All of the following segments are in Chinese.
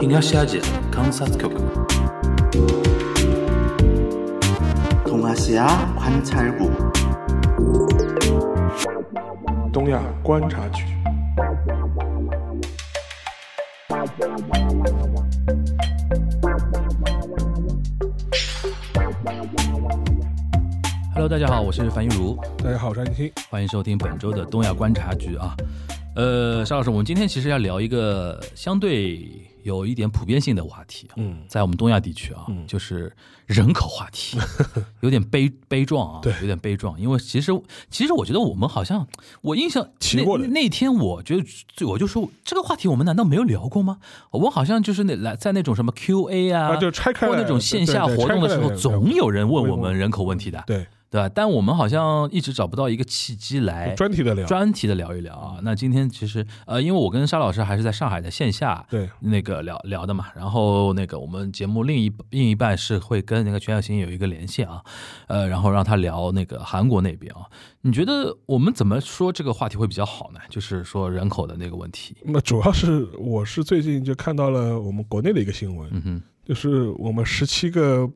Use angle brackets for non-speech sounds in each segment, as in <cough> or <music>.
東アジア観察局 동아시아 관찰국 东亚观察局。 Hello，大家好，我是樊玉茹，大家好，我是安青。欢迎收听本周的东亚观察局啊。呃，沙老师，我们今天其实要聊一个相对 有一点普遍性的话题啊，嗯。在我们东亚地区啊，就是人口话题，<laughs> 有点悲悲壮啊，对。有点悲壮，因为其实其实我觉得我们好像我印象提过的那那天我觉得我就说这个话题我们难道没有聊过吗？我们好像就是那来在那种什么 Q&A 啊，啊就拆开来或那种线下活动的时候，总有人问我们人口问题的，对，对吧？但我们好像一直找不到一个契机来专题的聊。专题的聊一聊啊。那今天其实呃，因为我跟沙老师还是在上海的线下对那个聊聊的嘛，然后那个我们节目另一另一半是会跟那个全小新有一个连线啊，呃，然后让他聊那个韩国那边啊。你觉得我们怎么说这个话题会比较好呢？就是说人口的那个问题。那主要是我是最近就看到了我们国内的一个新闻，嗯哼，就是我们十七个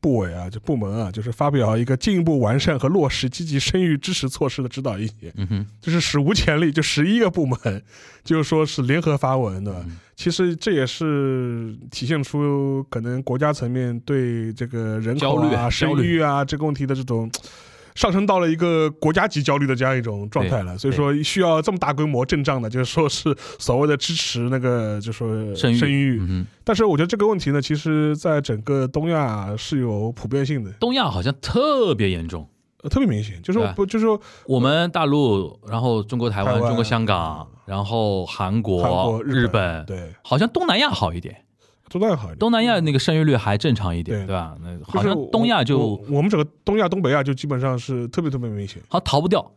部委啊，就部门啊，就是发表一个进一步完善和落实积极生育支持措施的指导意见，嗯哼，就是史无前例，就十一个部门，就是说是联合发文的。嗯其实这也是体现出可能国家层面对这个人口啊、焦生虑育啊这个问题的这种。上升到了一个国家级焦虑的这样一种状态了，所以说需要这么大规模阵仗的，就是说是所谓的支持那个，就说生育生育嗯，但是我觉得这个问题呢，其实在整个东亚是有普遍性的，东亚好像特别严重。呃特别明显，就是对啊不就是说我们大陆，然后中国台湾、台湾。中国香港，然后韩国、韩国、日本，对，好像东南亚好一点，东南亚好一点。东南亚那个生育率还正常一点，对对吧？那好像东亚我就我我们整个东亚、东北亚就基本上是特别特别明显，好像逃不掉。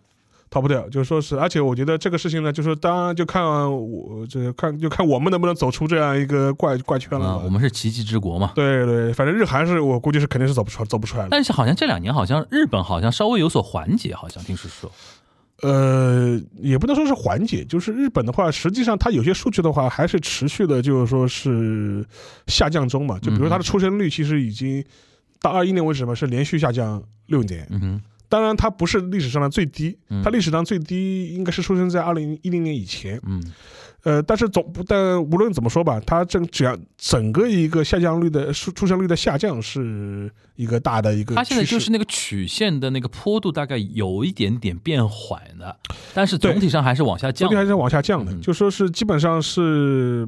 逃不掉。就是说是，而且我觉得这个事情呢，就是当然就看我这看就看我们能不能走出这样一个怪怪圈了。我们是奇迹之国嘛。对对，反正日韩是我估计是肯定是走不出走不出来的。但是好像这两年好像日本好像稍微有所缓解，好像听说说。呃，也不能说是缓解，就是日本的话，实际上它有些数据的话还是持续的，就是说是下降中嘛。就比如它的出生率其实已经到二一年为止嘛，是连续下降六年。嗯哼，当然，它不是历史上的最低嗯，它历史上最低应该是出生在二零一零年以前。嗯呃，但是总不但无论怎么说吧，它整只要整个一个下降率的出出生率的下降是一个大的一个它现在就是那个曲线的那个坡度大概有一点点变缓的，但是总体上还是往下降总体。还是往下降的，嗯就说是基本上是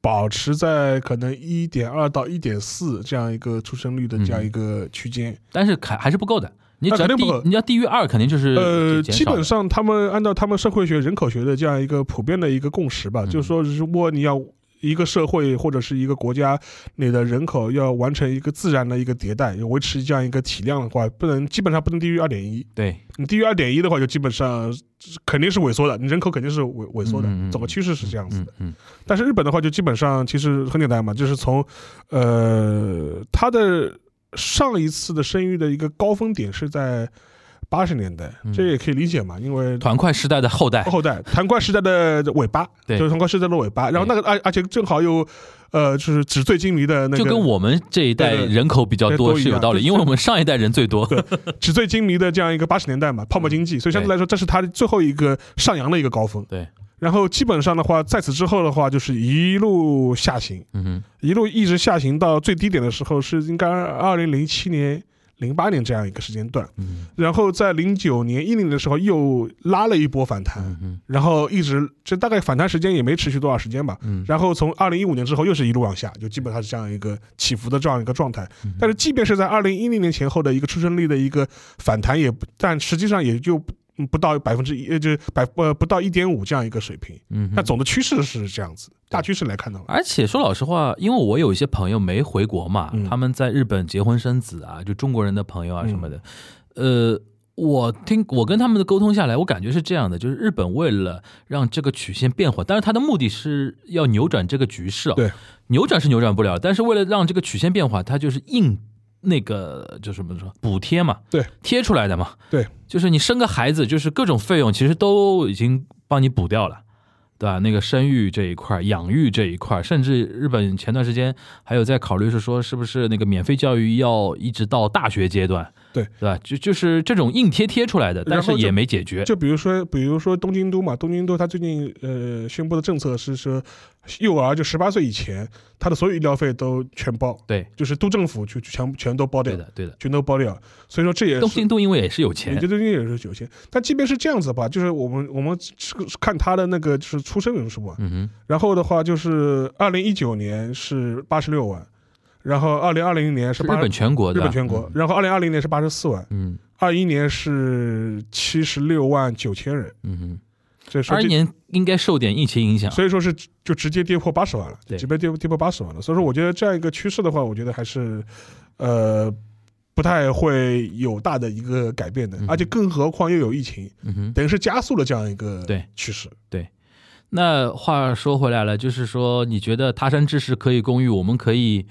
保持在可能一点二到一点四这样一个出生率的这样一个区间。但是还还是不够的。你只要低那肯定不够，你要低于二，肯定就是呃，基本上他们按照他们社会学、人口学的这样一个普遍的一个共识吧，嗯。就是说，如果你要一个社会或者是一个国家，你的人口要完成一个自然的一个迭代，要维持这样一个体量的话，不能基本上不能低于二点一。对，你低于二点一的话，就基本上肯定是萎缩的，你人口肯定是萎萎缩的。整个趋势是这样子的。嗯嗯。但是日本的话，就基本上其实很简单嘛，就是从呃它的上一次的生育的一个高峰点是在八十年代，嗯。这也可以理解嘛，因为团块时代的后代，后代团块时代的尾巴，对。就是团块时代的尾巴，然后那个而而且正好又呃就是纸醉金迷的那个，就跟我们这一代人口比较多是有道理，因为我们上一代人最多。纸醉金迷的这样一个八十年代嘛，泡沫经济，所以相对来说这是它最后一个上扬的一个高峰。对，然后基本上的话，在此之后的话，就是一路下行，嗯，一路一直下行到最低点的时候是应该二零零七年、零八年这样一个时间段，嗯然后在零九年、一零年的时候又拉了一波反弹，嗯，然后一直这大概反弹时间也没持续多少时间吧。嗯，然后从二零一五年之后又是一路往下，就基本上是这样一个起伏的这样一个状态。嗯但是即便是在二零一零年前后的一个出生率的一个反弹，也不但实际上也就不到百分之一，呃，就是百呃不到一点五这样一个水平。嗯。哼。但总的趋势是这样子，大趋势来看的话，而且说老实话，因为我有一些朋友没回国嘛，嗯他们在日本结婚生子啊，就中国人的朋友啊什么的，呃，我听我跟他们的沟通下来，我感觉是这样的，就是日本为了让这个曲线变缓，但是他的目的是要扭转这个局势啊，对，扭转是扭转不了，但是为了让这个曲线变缓，他就是硬那个就什么说补贴嘛，对，贴出来的嘛，对，就是你生个孩子，就是各种费用其实都已经帮你补掉了。对吧？那个生育这一块、养育这一块，甚至日本前段时间还有在考虑是说，是不是那个免费教育要一直到大学阶段，对对吧？就就是这种硬贴贴出来的，但是也没解决。就比如说，比如说东京都嘛，东京都它最近呃宣布的政策是说，幼儿就十八岁以前，他的所有医疗费都全包，对，就是都政府就就全全都包掉对，的，对的。全都包掉。所以说这也东是京都因为也是有钱也，就东京也是有钱。但即便是这样子吧，就是我们我们是看他的那个就是出生人数嘛，嗯哼，然后的话就是二零一九年是八十六万，然后二零二零年是日本全国日，本全国，然后二零二零年是八十四万，嗯二一年是七十六万九千人，嗯哼，这二一年应该受点疫情影响，所以说是就直接跌破八十万了，对直接跌跌破八十万了。所以说，我觉得这样一个趋势的话，我觉得还是呃不太会有大的一个改变的，嗯而且更何况又有疫情。等于是加速了这样一个对趋势。对那话说回来了，就是说，你觉得他山之石可以攻玉，我们可以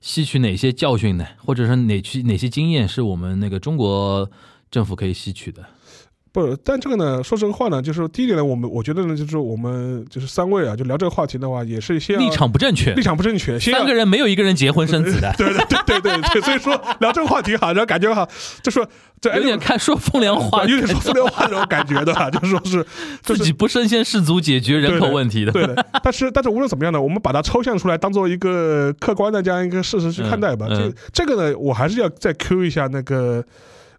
吸取哪些教训呢？或者说哪去哪些经验是我们那个中国政府可以吸取的？不，但这个呢，说真话呢，就是第一点呢，我们我觉得呢，就是我们就是三位啊，就聊这个话题的话，也是先要立场不正确立，场不正确，先三个人没有一个人结婚生子的，<laughs> 对对对对对对，所以说聊这个话题哈，然后感觉哈，就说这有点看说风凉话，有点说风凉话那种感觉的吧，就说是就 <laughs> 是自己不身先士卒解决人口问题的。对的，但是但是无论怎么样呢，我们把它抽象出来，当做一个客观的这样一个事实去看待吧。嗯嗯这这个呢，我还是要再 Q 一下那个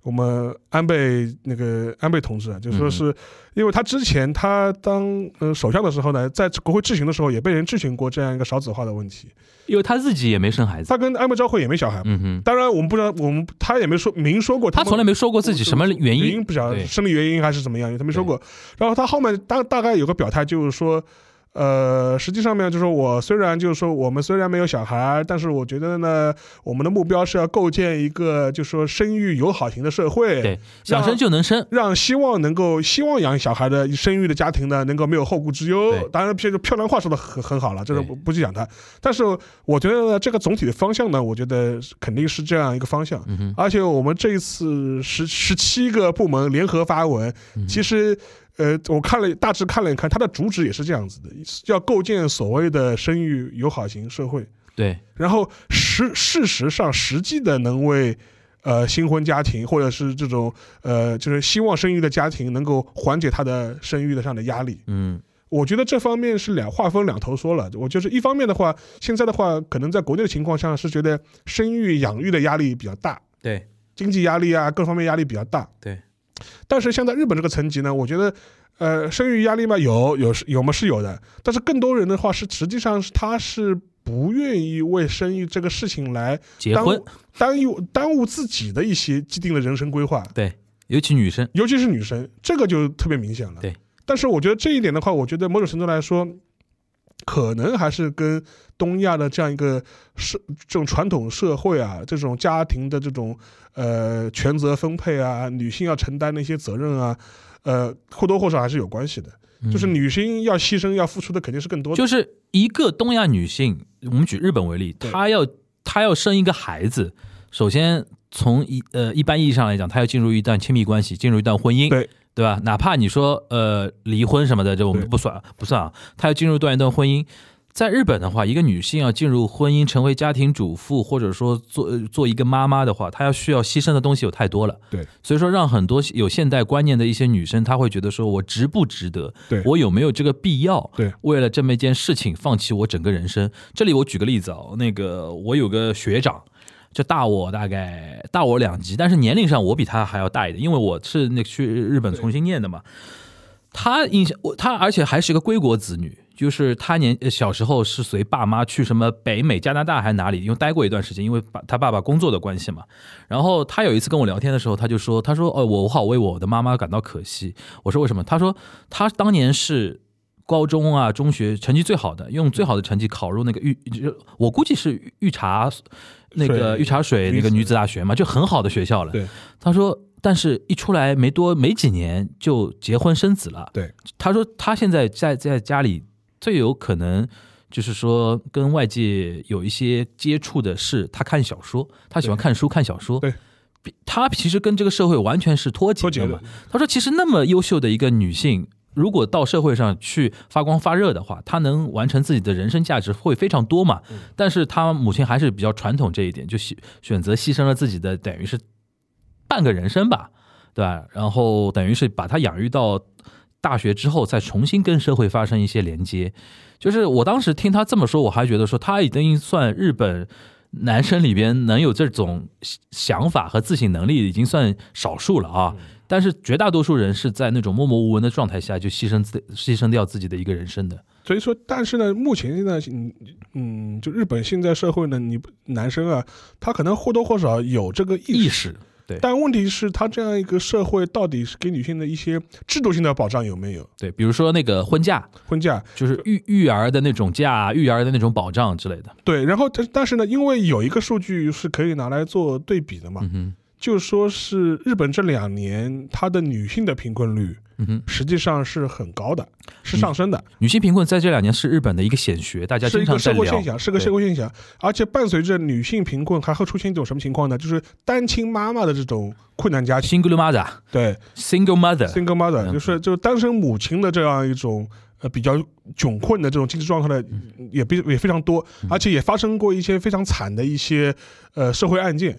我们安倍那个安倍同志啊，就说嗯是因为他之前他当呃首相的时候呢，在国会质询的时候也被人质询过这样一个少子化的问题。因为他自己也没生孩子。他跟安倍昭惠也没小孩嘛。嗯哼，当然，我们不知道，我们他也没说明说过们他从来没说过自己什么原因。原因不晓得生理原因还是怎么样，他没说过。然后他后面大大概有个表态，就是说，呃，实际上面就是说我虽然就是说我们虽然没有小孩，但是我觉得呢，我们的目标是要构建一个就是说生育友好型的社会，对，想生就能生。让希望能够希望养小孩的生育的家庭呢，能够没有后顾之忧。当然，这个漂亮话说的很很好了，这个不不去讲它。但是我觉得呢，这个总体的方向呢，我觉得肯定是这样一个方向。嗯，而且我们这一次十十七个部门联合发文，嗯其实。呃，我看了大致看了一看，它的主旨也是这样子的，要构建所谓的生育友好型社会，对，然后实事实上实际的能为呃新婚家庭或者是这种呃就是希望生育的家庭能够缓解他的生育的上的压力。嗯我觉得这方面是两话分两头说了。我就是一方面的话，现在的话可能在国内的情况下是觉得生育养育的压力比较大，对经济压力啊各方面压力比较大。对，但是像在日本这个层级呢，我觉得。呃，生育压力嘛，有有是有嘛是有的，但是更多人的话是实际上是他是不愿意为生育这个事情来结婚耽误耽误耽误自己的一些既定的人生规划，对，尤其女生。尤其是女生，这个就特别明显了。对，但是我觉得这一点的话，我觉得某种程度来说，可能还是跟东亚的这样一个社这种传统社会啊，这种家庭的这种呃权责分配啊，女性要承担的一些责任啊，呃或多或少还是有关系的。就是嗯女性要牺牲要付出的肯定是更多的。就是一个东亚女性，我们举日本为例，她要她要生一个孩子，首先从一呃一般意义上来讲，她要进入一段亲密关系，进入一段婚姻，对对吧？哪怕你说呃离婚什么的，这我们对不算不算啊，她要进入段一段婚姻。在日本的话，一个女性要进入婚姻，成为家庭主妇，或者说做呃做一个妈妈的话，她要需要牺牲的东西有太多了。对，所以说让很多有现代观念的一些女生，她会觉得说我值不值得？对我有没有这个必要？对，为了这么一件事情放弃我整个人生。这里我举个例子啊，那个我有个学长，就大我大概大我两级，但是年龄上我比他还要大一点，因为我是那个去日本重新念的嘛。他印象我他而且还是个归国子女，就是他年呃小时候是随爸妈去什么北美、加拿大还是哪里，因为待过一段时间，因为爸他爸爸工作的关系嘛。然后他有一次跟我聊天的时候，他就说：“他说哦，我好为我的妈妈感到可惜。”我说：“为什么？”他说：“他当年是高中啊、中学成绩最好的，用最好的成绩考入那个御，就我估计是御茶那个水御茶水那个女子大学嘛，就很好的学校了。对，他说，但是一出来没多没几年就结婚生子了。对，他说他现在在在家里最有可能。就是说，跟外界有一些接触的是，他看小说，他喜欢看书、看小说。对，他其实跟这个社会完全是脱节的嘛。他说，其实那么优秀的一个女性，如果到社会上去发光发热的话，他能完成自己的人生价值会非常多嘛。但是他母亲还是比较传统这一点，就选选择牺牲了自己的等于是半个人生吧，对吧？然后等于是把他养育到大学之后，再重新跟社会发生一些连接。就是我当时听他这么说，我还觉得说他已经算日本男生里边能有这种想法和自省能力，已经算少数了啊。但是绝大多数人是在那种默默无闻的状态下就牺牲自牺牲掉自己的一个人生的。所以说，但是呢，目前现在，嗯嗯，就日本现在社会呢，你男生啊，他可能或多或少有这个意识。对，但问题是，他这样一个社会到底是给女性的一些制度性的保障有没有？对，比如说那个婚假，婚假就是育育儿的那种假，育儿的那种保障之类的。对，然后但但是呢，因为有一个数据是可以拿来做对比的嘛。就说是日本这两年，它的女性的贫困率，嗯哼，实际上是很高的，是上升的。女性贫困在这两年是日本的一个显学，大家经常。是个社会现象，是个社会现象。而且伴随着女性贫困，还会出现一种什么情况呢？就是单亲妈妈的这种困难家庭。Single mother，对，Single mother，Single mother，就是就是单身母亲的这样一种。呃，比较窘困的这种经济状况的也比也非常多，而且也发生过一些非常惨的一些呃社会案件，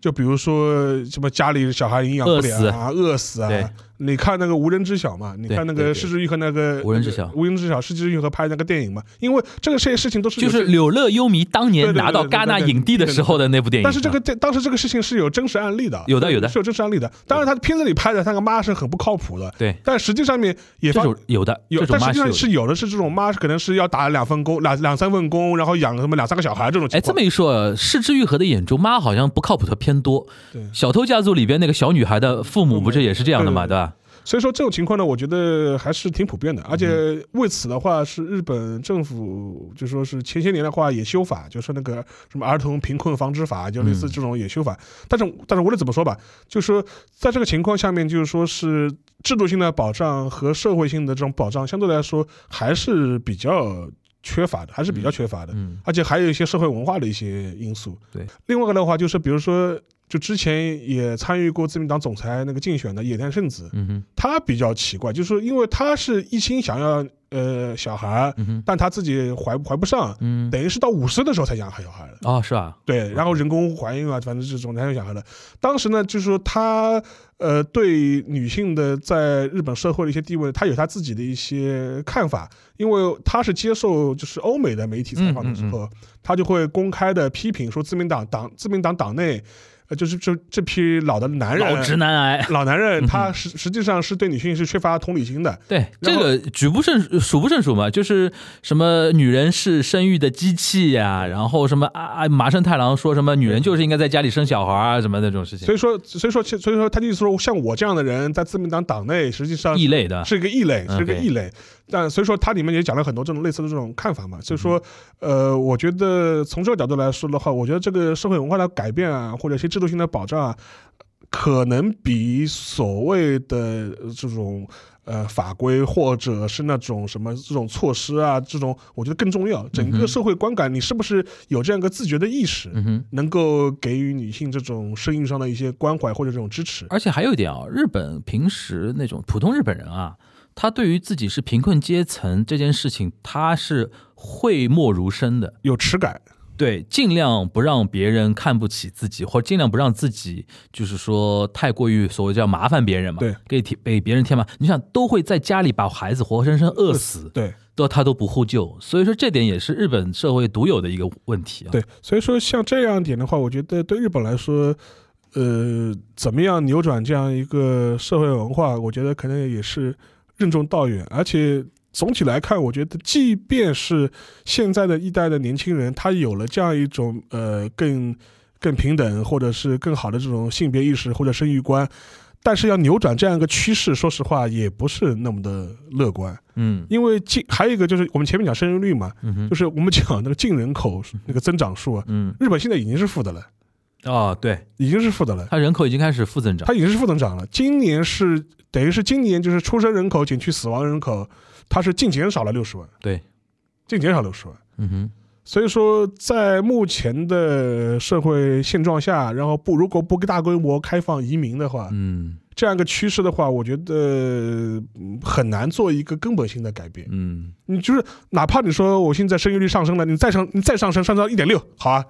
就比如说什么家里小孩营养不良啊，饿死啊。你看那个无人知晓嘛？你看那个施之玉和那个无人知晓，无人知晓施之玉和拍那个电影嘛？因为这个这些事情都是就是柳乐优弥当年拿到戛纳影帝的时候的那部电影。但是这个这当时这个事情是有真实案例的，有的有的是有真实案例的。当然他片子里拍的那个妈是很不靠谱的，对。但实际上面也发有的有，但实际上是有的是这种妈可能是要打两份工两两三份工，然后养什么两三个小孩这种。哎，这么一说，失之愈合的眼中妈好像不靠谱的偏多。对，小偷家族里边那个小女孩的父母不是也是这样的嘛？对吧？所以说这种情况呢，我觉得还是挺普遍的，而且为此的话，是日本政府就说是前些年的话也修法，就是那个什么儿童贫困防治法，就类似这种也修法。但是但是无论怎么说吧，就是说在这个情况下面，就是说是制度性的保障和社会性的这种保障相对来说还是比较缺乏的，还是比较缺乏的。嗯，而且还有一些社会文化的一些因素。对，另外一个的话就是比如说。就之前也参与过自民党总裁那个竞选的野田圣子，他比较奇怪，就是因为他是一心想要呃小孩，但他自己怀怀不上，等于是到五十岁的时候才养小孩的啊，是吧？对，然后人工怀孕啊，反正这种才有小孩的。当时呢，就是说他呃对女性的在日本社会的一些地位，他有他自己的一些看法，因为他是接受就是欧美的媒体采访的时候，他就会公开的批评说自民党党自民党党内。就是这这批老的男人，老直男癌，老男人，他实实际上是对女性是缺乏同理心的。对，这个举不胜数不胜数嘛，就是什么女人是生育的机器呀，然后什么啊啊麻生太郎说什么女人就是应该在家里生小孩啊，什么那种事情。所以说，所以说，所以说，他就意思说，像我这样的人在自民党党内，实际上异类的，是一个异类，是一个异类。但所以说，他里面也讲了很多这种类似的这种看法嘛。所以说，呃，我觉得从这个角度来说的话，我觉得这个社会文化的改变啊，或者一些制度性的保障啊，可能比所谓的这种呃法规或者是那种什么这种措施啊，这种我觉得更重要。整个社会观感，你是不是有这样一个自觉的意识，嗯能够给予女性这种生育上的一些关怀或者这种支持？而且还有一点啊，日本平时那种普通日本人啊。他对于自己是贫困阶层这件事情，他是讳莫如深的，有耻感。对，尽量不让别人看不起自己，或者尽量不让自己就是说太过于所谓叫麻烦别人嘛。对，给添给别人添麻烦。你想，都会在家里把孩子活活生生饿死，对，都他都不护救。所以说，这点也是日本社会独有的一个问题啊。对，所以说像这样点的话，我觉得对日本来说，呃，怎么样扭转这样一个社会文化，我觉得可能也是。任重道远，而且总体来看，我觉得，即便是现在的一代的年轻人，他有了这样一种呃更更平等或者是更好的这种性别意识或者生育观，但是要扭转这样一个趋势，说实话也不是那么的乐观。嗯，因为净还有一个就是我们前面讲生育率嘛，就是我们讲那个净人口那个增长数啊，嗯，日本现在已经是负的了。哦，对，已经是负的了。它人口已经开始负增长，它已经是负增长了。今年是等于是今年就是出生人口减去死亡人口，它是净减少了六十万。对，净减少六十万。嗯哼。所以说，在目前的社会现状下，然后不如果不大规模开放移民的话，嗯，这样一个趋势的话，我觉得嗯很难做一个根本性的改变。嗯，你就是哪怕你说我现在生育率上升了，你再上你再上升上升到一点六，好啊，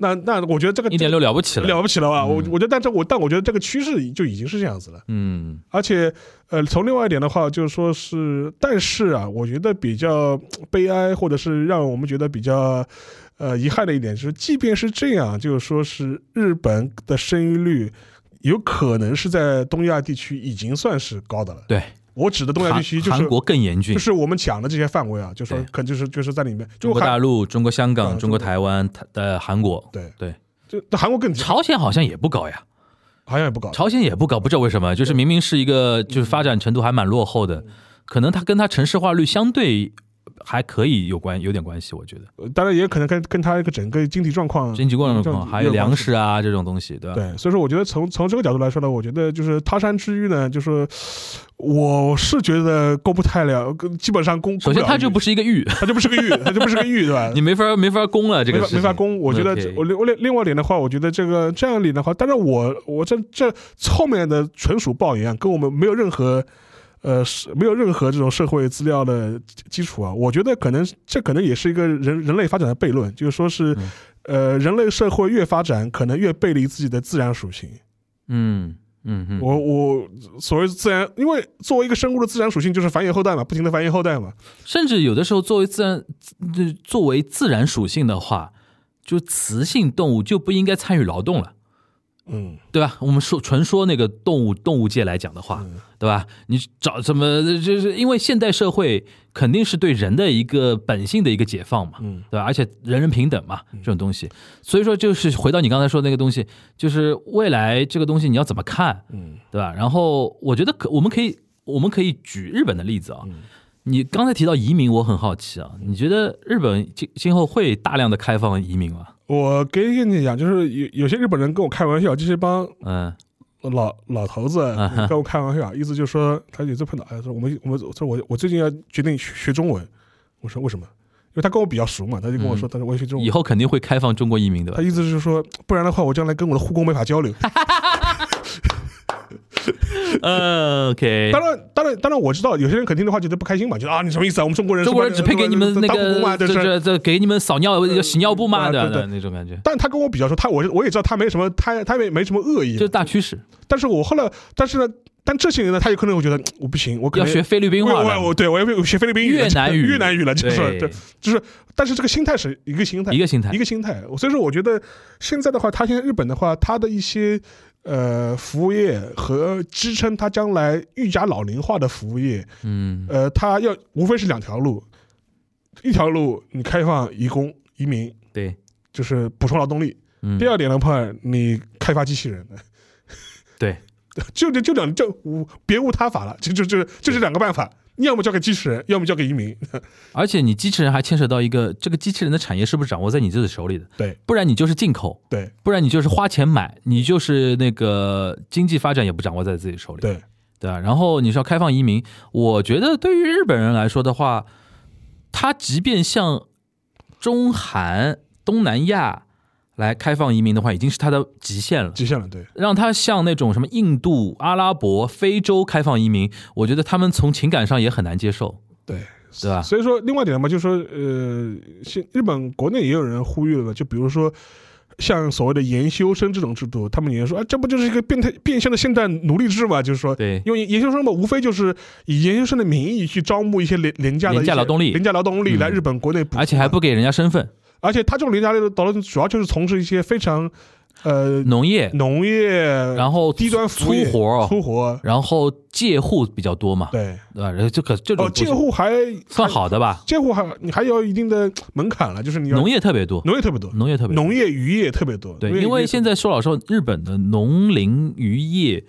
那那我觉得这个一点六了不起了，了不起了吧？我嗯我觉得，但这我但我觉得这个趋势就已经是这样子了。嗯而且，呃，从另外一点的话，就是说是，但是啊，我觉得比较悲哀，或者是让我们觉得比较呃遗憾的一点就是，即便是这样，就是说是日本的生育率有可能是在东亚地区已经算是高的了。对，我指的东亚地区就是韩韩国更严峻。就，是我们讲的这些范围啊，就是可能就是就是在里面，中国大陆、中国香港、嗯中国台湾、台呃韩国，对对，就那韩国更朝鲜好像也不高呀，好像也不高。朝鲜也不高，不知道为什么，就是明明是一个就是发展程度还蛮落后的，可能它跟它城市化率相对还可以有关有点关系，我觉得呃当然也可能跟跟他一个整个经济状况经济状这况还有粮食啊这种东西，对吧？对，所以说我觉得从从这个角度来说呢，我觉得就是他山之玉呢，就是我是觉得攻不太了，基本上攻。首先 <laughs> 它就不是，一个玉，它就不是个玉，它就不是个玉，对吧？<laughs> 你没法没法攻了，这个没法没法攻。我觉得我另我另另外一点的话，我觉得这个这样理的话，当然我我这这后面的纯属抱怨啊，跟我们没有任何。呃，是没有任何这种社会资料的基基础啊，我觉得可能这可能也是一个人人类发展的悖论，就是说是，嗯呃，人类社会越发展，可能越背离自己的自然属性。嗯嗯嗯，我我所谓自然，因为作为一个生物的自然属性就是繁衍后代嘛，不停的繁衍后代嘛。甚至有的时候作为自然作为自然属性的话，就雌性动物就不应该参与劳动了。嗯，对吧？我们说纯说那个动物动物界来讲的话，嗯对吧？你找什么？就是因为现代社会肯定是对人的一个本性的一个解放嘛，嗯对吧？而且人人平等嘛，这种东西，所以说就是回到你刚才说的那个东西，就是未来这个东西你要怎么看，嗯对吧？然后我觉得可我们可以我们可以举日本的例子啊。嗯你刚才提到移民，我很好奇啊，你觉得日本今今后会大量的开放移民吗？我跟你讲，就是有有些日本人跟我开玩笑，就是帮嗯老老头子嗯跟我开玩笑，意思就是说他有次碰到，哎，说我们我们说我我最近要决定学学中文，我说为什么？因为他跟我比较熟嘛，他就跟我说，他说我要学中文以。后肯定会开放中国移民的吧他？意思是说，不然的话，我将来跟我的护工没法交流。<laughs> 嗯，OK，当然，当然，当然，我知道有些人肯定的话觉得不开心嘛，觉得啊，你什么意思啊？我们中国人中国人只配给你们那个这？这这给你们扫尿洗尿布嘛，对对对那种感觉，但他跟我比较说，他我我也知道他没什么，他他也没什么恶意这。是大趋势。但是我后来，但是呢，但这些人呢，他有可能会觉得我不行，我可能要学菲律宾话的，我对我要学菲律宾语、越南语 <laughs> 越南语了，就是对，就是，但是这个心态是一个心态，一个心态一。个心态。所以说，我觉得现在的话，他现在日本的话，他的一些呃服务业和支撑它将来愈加老龄化的服务业，嗯。呃，它要无非是两条路，一条路你开放移工移民，对，就是补充劳动力；嗯，第二点的话，你开发机器人。对，<laughs> 就就就两就无别无他法了，就就就就这两个办法，要么交给机器人，要么交给移民。<laughs> 而且你机器人还牵扯到一个，这个机器人的产业是不是掌握在你自己手里的？对不然你就是进口，对不然你就是花钱买，你就是那个经济发展也不掌握在自己手里。对，对吧？然后你说开放移民，我觉得对于日本人来说的话，他即便像中韩、东南亚来开放移民的话，已经是他的极限了。极限了，对。让他像那种什么印度、阿拉伯、非洲开放移民，我觉得他们从情感上也很难接受，对，对吧？所以说，另外一点嘛，就是说，呃，现日本国内也有人呼吁了嘛，就比如说，像所谓的研修生这种制度，他们也说啊，这不就是一个变态变相的现代奴隶制嘛？就是说，对，因为研究生嘛，无非就是以研究生的名义去招募一些廉廉价的廉价劳动力廉价劳动力嗯来日本国内补而且还不给人家身份，而且他这种廉价劳动力主要就是从事一些非常呃农业，农业，然后低端服务粗活，粗活，然后借户比较多嘛，对，对吧？然后这个这种哦，借户还算好的吧？借户还你还有一定的门槛了，就是你要农业特别多，农业特别多，农业特别多。农业渔业特别多，对，因为现在说老实话，日本的农林渔业，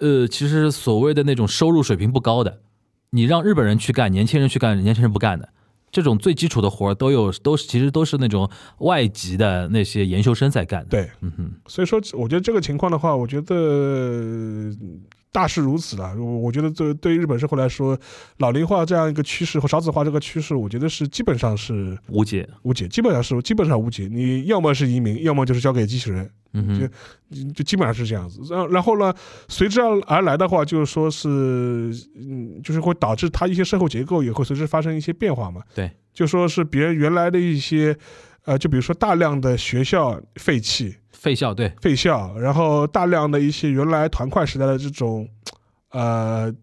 呃，其实所谓的那种收入水平不高的，你让日本人去干，年轻人去干，年轻人不干的，这种最基础的活儿都有，都是其实都是那种外籍的那些研修生在干的。，对，嗯哼，所以说我觉得这个情况的话，我觉得，大势如此了。我我觉得这对于日本社会来说，老龄化这样一个趋势和少子化这个趋势，我觉得是基本上是无解。无解，基本上是基本上无解。你要么是移民，要么就是交给机器人，嗯，就就基本上是这样子。然然后呢，随之而而来的话，就是说是，嗯，就是会导致它一些社会结构也会随之发生一些变化嘛。对，就说是别人原来的一些，呃，就比如说大量的学校废弃。废校对，废校，然后大量的一些原来团块时代的这种，呃，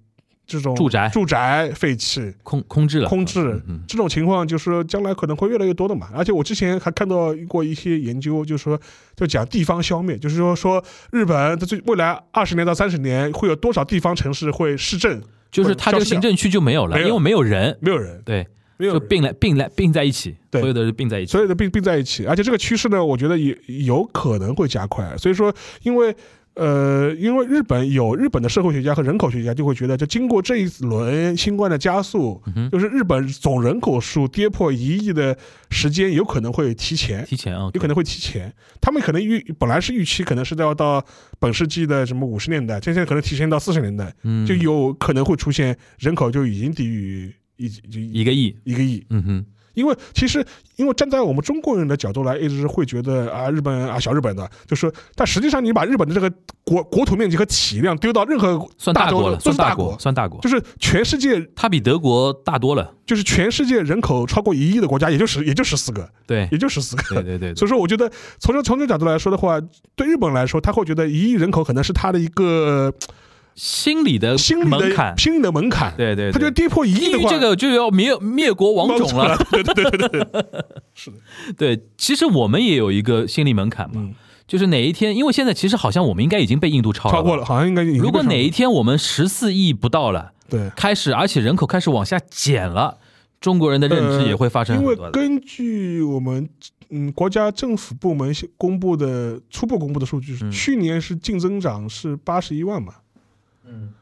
这种住宅。住宅废弃、空空置了，空置。嗯这种情况，就是说将来可能会越来越多的嘛。而且我之前还看到过一些研究，就是说就讲地方消灭，就是说说日本在最未来二十年到三十年会有多少地方城市会市政，就是它这个行政区就没有了，因为没有人，没有人，对，就并来并来并在一起，对所有的并在一起所。有的并并在一起，而且这个趋势呢，我觉得也有可能会加快。所以说，因为呃，因为日本有日本的社会学家和人口学家就会觉得，就经过这一轮新冠的加速，嗯就是日本总人口数跌破一亿的时间有可能会提前。提前啊，有可能会提前，他们可能预本来是预期可能是要到本世纪的什么五十年代，现在可能提前到四十年代，嗯，就有可能会出现人口就已经低于一就一个亿，一个亿，嗯哼，因为其实，因为站在我们中国人的角度来，一直会觉得啊，日本啊，小日本的，就是，但实际上你把日本的这个国国土面积和体量丢到任何算大国了，算大国算大国，就是全世界，它比德国大多了，就是全世界人口超过一亿的国家，也就十，也就十四个，对，也就十四个。对对对，所以说，我觉得从这从这个角度来说的话，对日本来说，他会觉得一亿人口可能是他的一个心理的心理的门槛，心理的门槛。对对，他觉得跌破一亿的话，这个就要灭灭国亡种了。<laughs> 对对对 <laughs> 是的，对，其实我们也有一个心理门槛嘛，嗯，就是哪一天，因为现在其实好像我们应该已经被印度超了，超过了，。好像应该已经如果哪一天我们十四亿不到了，对。开始而且人口开始往下减了，中国人的认知也会发生呃因为。根据我们嗯国家政府部门公布的初步公布的数据，嗯去年是净增长是八十一万嘛，嗯，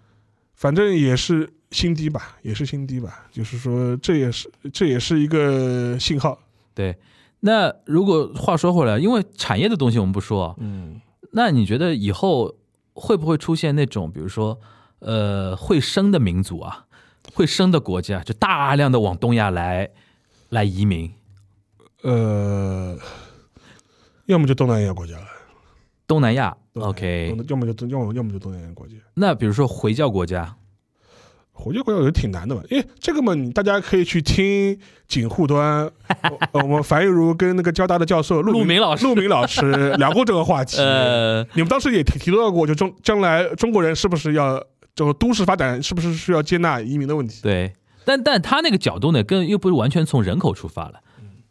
反正也是新低吧，也是新低吧，就是说这也是这也是一个信号。对。那如果话说回来，因为产业的东西我们不说啊，嗯，那你觉得以后会不会出现那种，比如说，呃，会生的民族啊，会生的国家，就大量的往东亚来来移民？呃，要么就东南亚国家了东南亚，OK，东要么就东要么要么就东南亚国家。那比如说回教国家，回教国家也挺难的吧，因为这个嘛，你大家可以去听警护端，呃我们樊玉茹跟那个交大的教授陆明明老师陆明老师 <laughs> 聊过这个话题。呃，你们当时也提提到过，就中将来中国人是不是要这个都市发展，是不是需要接纳移民的问题？对，但但他那个角度呢，跟又不是完全从人口出发了，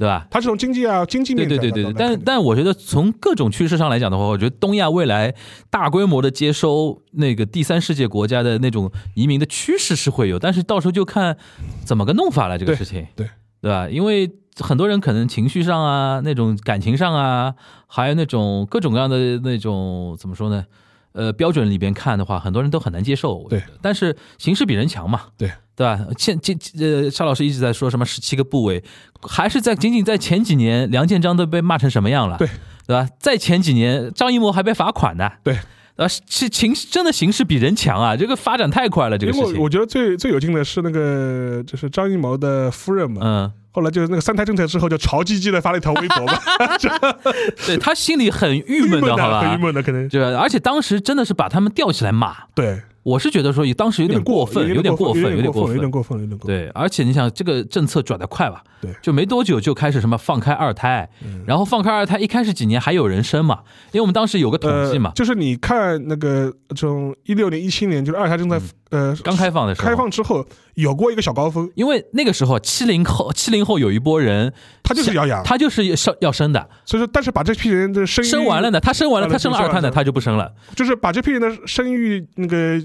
对吧？它是从经济啊经济对面对对对对，但但我觉得从各种趋势上来讲的话，我觉得东亚未来大规模的接收那个第三世界国家的那种移民的趋势是会有，但是到时候就看怎么个弄法了这个事情，对对吧？因为很多人可能情绪上啊，那种感情上啊，还有那种各种各样的那种怎么说呢？呃，标准里边看的话，很多人都很难接受。对，但是形势比人强嘛，对对吧？现这呃，沙老师一直在说什么十七个部委，还是在仅仅在前几年，梁建章都被骂成什么样了，对对吧？在前几年，张艺谋还被罚款呢，对。啊，是形真的形势比人强啊！这个发展太快了，这个事情。我觉得最最有劲的是那个就是张艺谋的夫人嘛，嗯，后来就是那个三胎政策之后，就潮唧唧的发了一条微博嘛 <laughs> <laughs> <laughs> 对他心里很郁闷的，好吧？很郁闷的，可能对，而且当时真的是把他们吊起来骂，对，我是觉得说当时有点过分，有点过分，有点过分，有点。过分，有点过分。对，而且你想，这个政策转得快吧？对就没多久就开始什么放开二胎，嗯然后放开二胎，一开始几年还有人生嘛，因为我们当时有个统计嘛呃，，就是你看那个从一六年、一七年，就是二胎正在呃嗯刚开放的时候，开放之后，有过一个小高峰，因为那个时候七零后七零后有一波人，他就是要养，他就是要生要生的，所以说，但是把这批人的生育生完了呢，他生完了，他生了二胎呢，他就不生了，就是把这批人的生育那个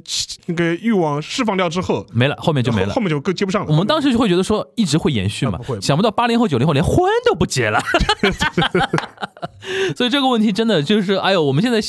那个欲望释放掉之后，没了，后面就没了。后。面就更接不上了。我们当时就会觉得说一直会延续嘛。啊，想不到八零后九零后连婚都不结了，<laughs> <laughs> <laughs> <laughs> 所以这个问题真的就是，哎呦，我们现在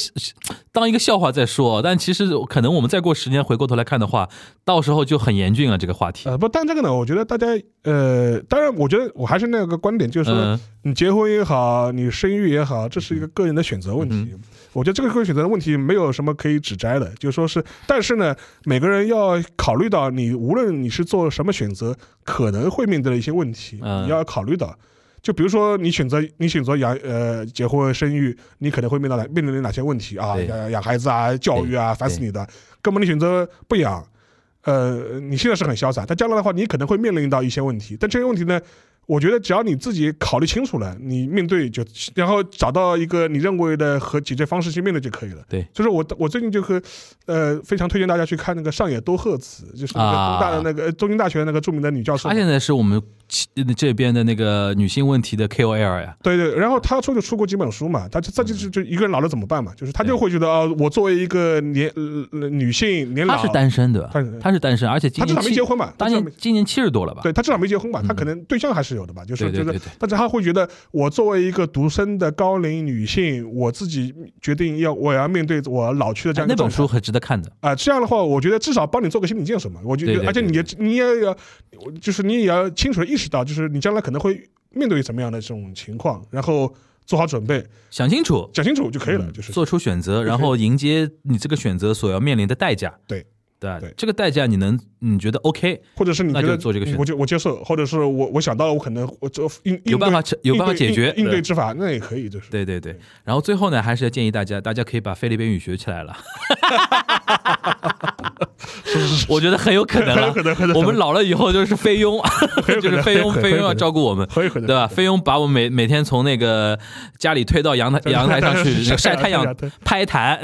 当一个笑话在说，但其实可能我们再过十年回过头来看的话，到时候就很严峻了这个话题。呃，不，但这个呢，我觉得大家，呃，当然，我觉得我还是那个观点，就是说，嗯你结婚也好，你生育也好，这是一个个人的选择问题。我觉得这个个人选择的问题没有什么可以指摘的，就说是，但是呢，每个人要考虑到你无论你是做什么选择，可能会面对的一些问题，嗯你要考虑到。就比如说你选择你选择养呃结婚生育，你可能会面到哪面临哪些问题啊？养养孩子啊，教育啊，烦死你的。根本你选择不养，呃，你现在是很潇洒，但将来的话，你可能会面临到一些问题。但这些问题呢，我觉得只要你自己考虑清楚了，你面对就，然后找到一个你认为的和解决方式去面对就可以了。对，就是我我最近就和呃非常推荐大家去看那个上野多鹤子，就是那个啊东大的那个、呃东京大学的那个著名的女教授她。现在是我们其这边的那个女性问题的 KOL 呀。对对，然后他出就出过几本书嘛，他这这就是就一个人老了怎么办嘛，就是他就会觉得啊、我作为一个年、呃、女性年老，她是单身对吧她是？单身，而且今他至，少没结婚嘛，他当年今年七十多了吧？对他至少没结婚吧，他嗯可能对象还是有的吧，就是就是但是他会觉得我作为一个独生的高龄女性，我自己决定要我要面对我老去的这样那本书很值得看的。啊、这样的话，我觉得至少帮你做个心理建设嘛。我觉得，而且你也你也要，就是你也要清楚的意识到，就是你将来可能会面对怎么样的这种情况，然后做好准备，想清楚，讲清楚就可以了。嗯就是做出选择，然后迎接你这个选择所要面临的代价。对对对。这个代价你能你觉得 OK，或者是你觉得做这个选择。我就我接受，或者是我我想到了，我可能我这应有办法有办法解决应对对。之法，那也可以，就是。对对对。然后最后呢，还是要建议大家，大家可以把菲律宾语学起来了。<laughs> 我觉得很有可能了我们老了以后就是菲佣，<laughs> 就是菲佣，菲佣要照顾我们。对吧？菲佣把我们每每天从那个家里推到阳台阳台上去 <laughs> 晒太阳对。拍弹，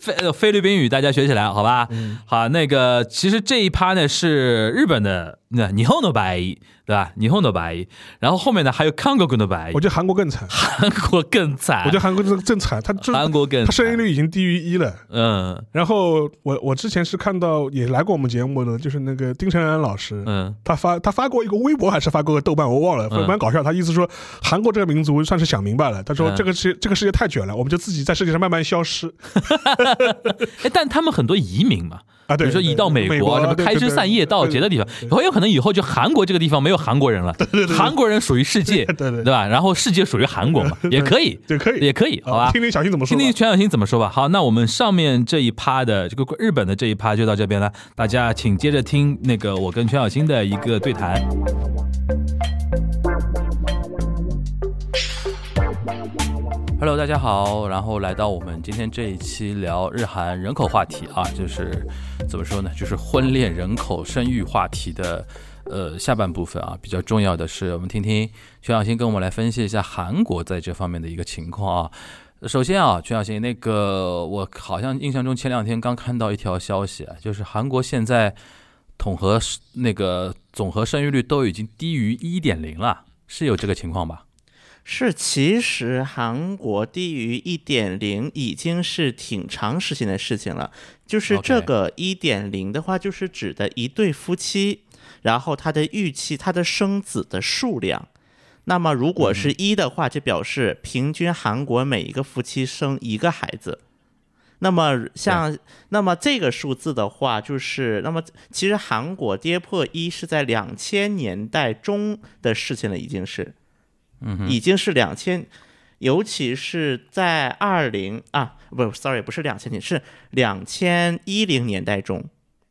菲呃菲律宾语大家学起来，好吧？嗯好，那个其实这一趴呢是日本的那日本の場合，对吧？日本の場合，然后后面呢还有韓国の場合我，觉得韩国更惨，韩国更惨，我觉得韩国真的更惨，他这韩国更他生育惨，率已经低于一了。嗯然后我我之前是看到也来过我们节目的，就是那个丁晨安老师，嗯他发他发过一个微博还是发过个豆瓣，我忘了，嗯蛮搞笑。他意思说韩国这个民族算是想明白了，他说嗯这个世这个世界太卷了，我们就自己在世界上慢慢消失哎，但他们很多移民嘛， 啊。对，比如说移到美国，啊什么开枝散叶到别的地方，很有可能以后就韩国这个地方没有韩国人了，韩国人属于世界，对对对对吧？然后世界属于韩国嘛，也可以，就可以，也可以，好吧啊？听听小新怎么说吧。听听全小新怎么说吧。好，那我们上面这一趴的这个日本的这一趴就到这边了，大家请接着听那个我跟全小新的一个对谈。Hello，大家好，然后来到我们今天这一期聊日韩人口话题啊，就是怎么说呢，就是婚恋、人口、生育话题的呃下半部分啊。比较重要的是，我们听听全小新跟我们来分析一下韩国在这方面的一个情况啊。首先啊，全小新，那个我好像印象中前两天刚看到一条消息啊，就是韩国现在统合那个总和生育率都已经低于一点零了，是有这个情况吧？是，其实韩国低于一点零已经是挺长时间的事情了。就是这个一点零的话，就是指的一对夫妻，然后他的预期他的生子的数量。那么如果是一的话，就表示平均韩国每一个夫妻生一个孩子。那么像那么这个数字的话，就是那么其实韩国跌破一是在两千年代中的事情了，已经是。已经是两千，尤其是在二零啊，不，sorry，不是两千年，是两千一零年代中，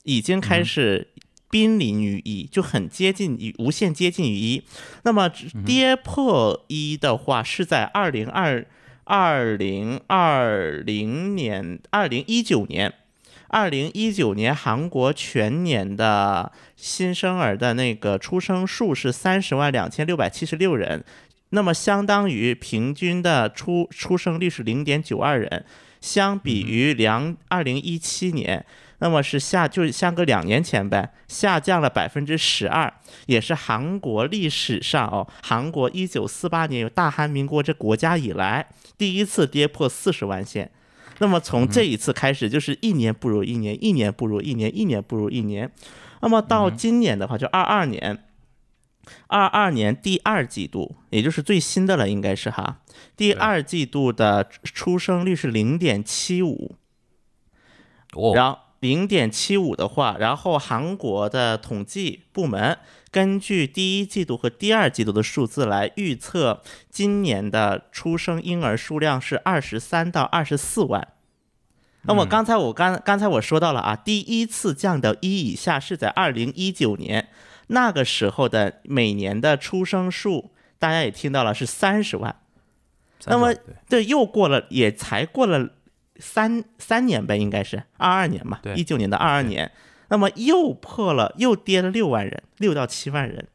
已经开始濒临于一，就很接近于无限接近于一。那么跌破一的话，是在二零二二零二零年，二零一九年。二零一九年，韩国全年的新生儿的那个出生数是三十万两千六百七十六人，那么相当于平均的出出生率是零点九二人，相比于两二零一七年，那么是下就是相隔两年前呗，下降了百分之十二，也是韩国历史上哦，韩国一九四八年有大韩民国这国家以来第一次跌破四十万线。那么从这一次开始，就是一年不如一年，一年不如一年，一年不如一年。那么到今年的话，就二二年，二二年第二季度，也就是最新的了，应该是哈，第二季度的出生率是零点七五，哦，然后零点七五的话，然后韩国的统计部门根据第一季度和第二季度的数字来预测今年的出生婴儿数量是二十三到二十四万。那么刚才我刚刚才我说到了啊，第一次降到一以下是在二零一九年，那个时候的每年的出生数，大家也听到了是三十万。那么对对，又过了，也才过了三三年呗，应该是二二年嘛，一九年的二二年，那么又破了，又跌了六万人，六到七万人，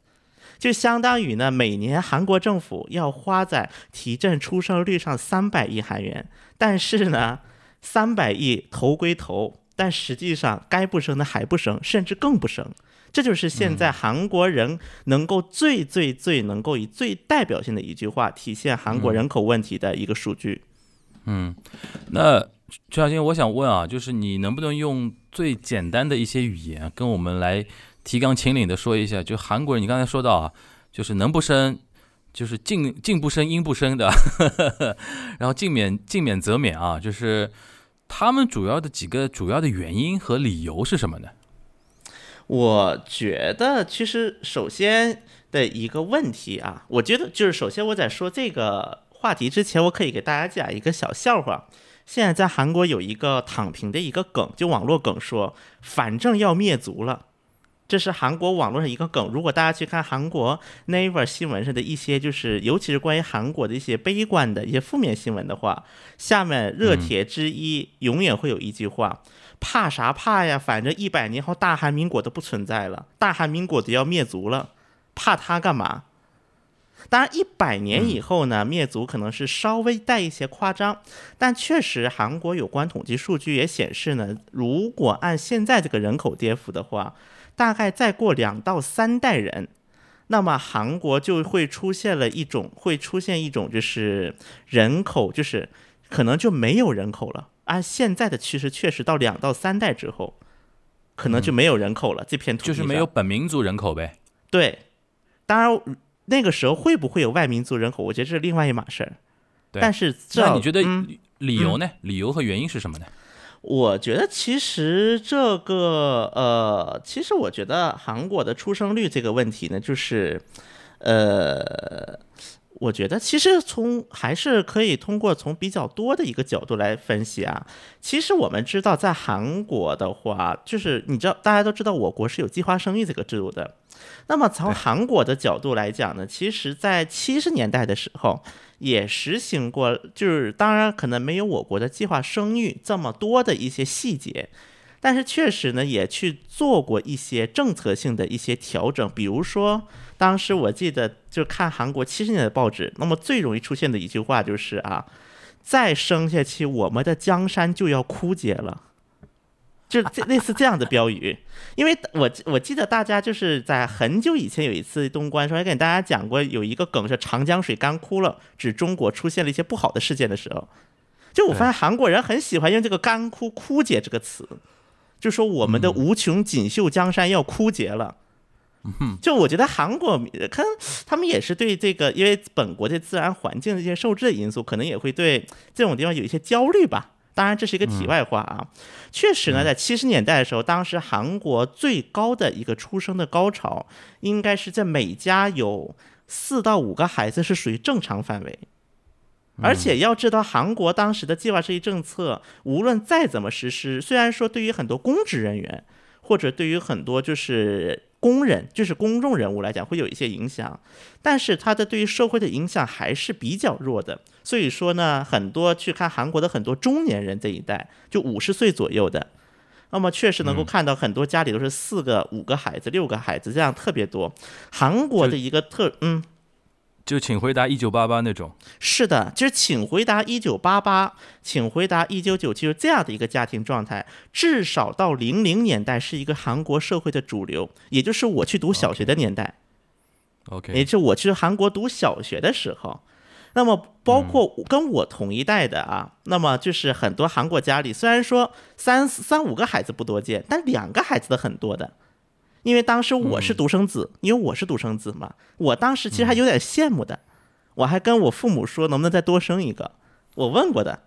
就相当于呢，每年韩国政府要花在提振出生率上三百亿韩元，但是呢，三百亿投归投，但实际上该不生的还不生，甚至更不生。这就是现在韩国人能够最最最能够以最代表性的一句话体现韩国人口问题的一个数据。嗯那徐小新，我想问啊，就是你能不能用最简单的一些语言跟我们来提纲挈领的说一下，就韩国人，你刚才说到啊，就是能不生，就是进进不生，应不生的，<laughs> 然后尽免尽免则免啊，就是他们主要的几个主要的原因和理由是什么呢？我觉得其实首先的一个问题啊，我觉得就是首先我在说这个话题之前，我可以给大家讲一个小笑话。现在在韩国有一个躺平的一个梗，就网络梗说，反正要灭族了。这是韩国网络上一个梗。如果大家去看韩国 Naver 新闻上的一些，就是尤其是关于韩国的一些悲观的一些负面新闻的话，下面热帖之一永远会有一句话：怕啥怕呀？反正一百年后大韩民国都不存在了，大韩民国都要灭族了，怕他干嘛？当然，一百年以后呢，灭族可能是稍微带一些夸张，但确实韩国有关统计数据也显示呢，如果按现在这个人口跌幅的话，大概再过两到三代人，那么韩国就会出现了一种，会出现一种就是人口就是可能就没有人口了。按现在的趋势，确实到两到三代之后，可能就没有人口了。这片土地就是没有本民族人口呗。对，当然那个时候会不会有外民族人口，我觉得这是另外一码事儿。对但是这那你觉得理由呢？理由和原因是什么呢？我觉得其实这个呃，其实我觉得韩国的出生率这个问题呢，就是呃，我觉得其实从还是可以通过从比较多的一个角度来分析啊。其实我们知道，在韩国的话，就是你知道大家都知道，我国是有计划生育这个制度的。那么从韩国的角度来讲呢，其实在七十年代的时候也实行过，就是当然可能没有我国的计划生育这么多的一些细节，但是确实呢也去做过一些政策性的一些调整，比如说当时我记得就看韩国七十年代的报纸，那么最容易出现的一句话就是啊，再生下去我们的江山就要枯竭了。就这类似这样的标语，因为我我记得大家就是在很久以前有一次东关时候，还给大家讲过有一个梗是长江水干枯了，指中国出现了一些不好的事件的时候，就我发现韩国人很喜欢用这个“干枯”“枯竭”这个词，就说我们的无穷锦绣江山要枯竭了。就我觉得韩国可能他们也是对这个，因为本国的自然环境的一些受制的因素，可能也会对这种地方有一些焦虑吧。当然，这是一个题外话啊。确实呢，在七十年代的时候，当时韩国最高的一个出生的高潮，应该是在每家有四到五个孩子是属于正常范围。而且要知道，韩国当时的计划生育政策，无论再怎么实施，虽然说对于很多公职人员，或者对于很多就是工人，就是公众人物来讲，会有一些影响，但是它的对于社会的影响还是比较弱的。所以说呢，很多去看韩国的很多中年人这一代，就五十岁左右的，那么确实能够看到很多家里都是四个、五个孩子、六个孩子，这样特别多。韩国的一个特嗯。就请回答一九八八那种。是的，就是请回答一九八八，请回答一九九七，就是这样的一个家庭状态，至少到零零年代是一个韩国社会的主流，也就是我去读小学的年代，也 OK，就是我去韩国读小学的时候。那么，包括跟我同一代的啊，那么就是很多韩国家里，虽然说三三五个孩子不多见，但两个孩子的很多的。因为当时我是独生子，因为我是独生子嘛，我当时其实还有点羡慕的，我还跟我父母说能不能再多生一个，我问过的，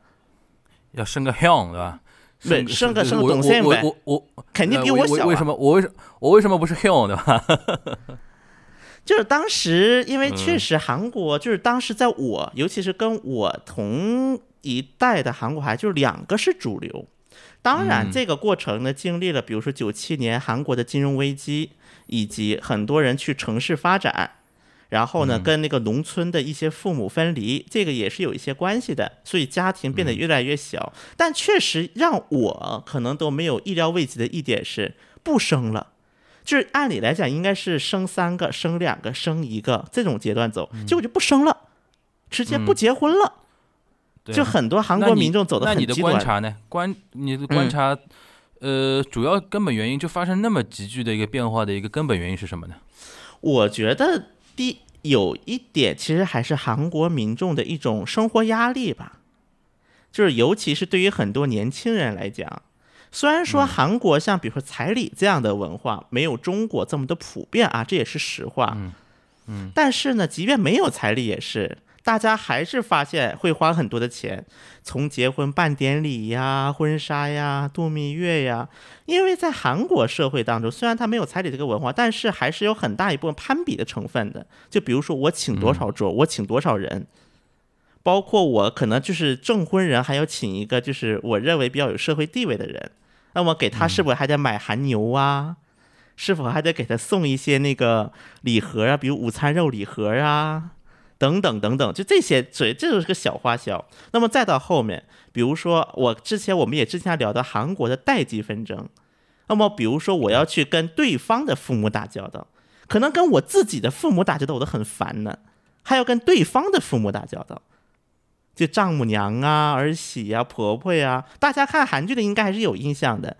要生个 Hyun 对吧？对，生个生个我董宪呗，我我我肯定比我小、啊为为什么我为什我为什么不是 Hyun 对吧？<laughs> 就是当时，因为嗯确实韩国就是当时在我，尤其是跟我同一代的韩国孩，就是两个是主流。当然，嗯这个过程呢，经历了比如说九七年韩国的金融危机，以及很多人去城市发展，然后呢，嗯跟那个农村的一些父母分离，这个也是有一些关系的，所以家庭变得越来越小。但确实让我可能都没有意料未及的一点是不生了。就是按理来讲，应该是生三个、生两个、生一个这种阶段走，结果就不生了，直接不结婚了。对就很多韩国民众走的那你的。观察呢？观你的观嗯察，呃，主要根本原因就发生那么急剧的一个变化的一个根本原因是什么呢？我觉得第有一点，其实还是韩国民众的一种生活压力吧，就是尤其是对于很多年轻人来讲，虽然说韩国像比如说彩礼这样的文化没有中国这么的普遍啊，这也是实话。嗯嗯但是呢，即便没有彩礼，也是大家还是发现会花很多的钱，从结婚办典礼呀、婚纱呀、度蜜月呀。因为在韩国社会当中，虽然它没有彩礼这个文化，但是还是有很大一部分攀比的成分的。就比如说我请多少桌，我请多少人，包括我可能就是证婚人，还要请一个就是我认为比较有社会地位的人，那么给他是否还得买韩牛啊？是否还得给他送一些那个礼盒啊，比如午餐肉礼盒啊，等等等等，就这些，所以这就是个小花销。那么再到后面，比如说我之前我们也之前聊到韩国的代际纷争，那么比如说我要去跟对方的父母打交道，可能跟我自己的父母打交道我都很烦呢，还要跟对方的父母打交道。就丈母娘啊、儿媳呀、婆婆呀，大家看韩剧的应该还是有印象的。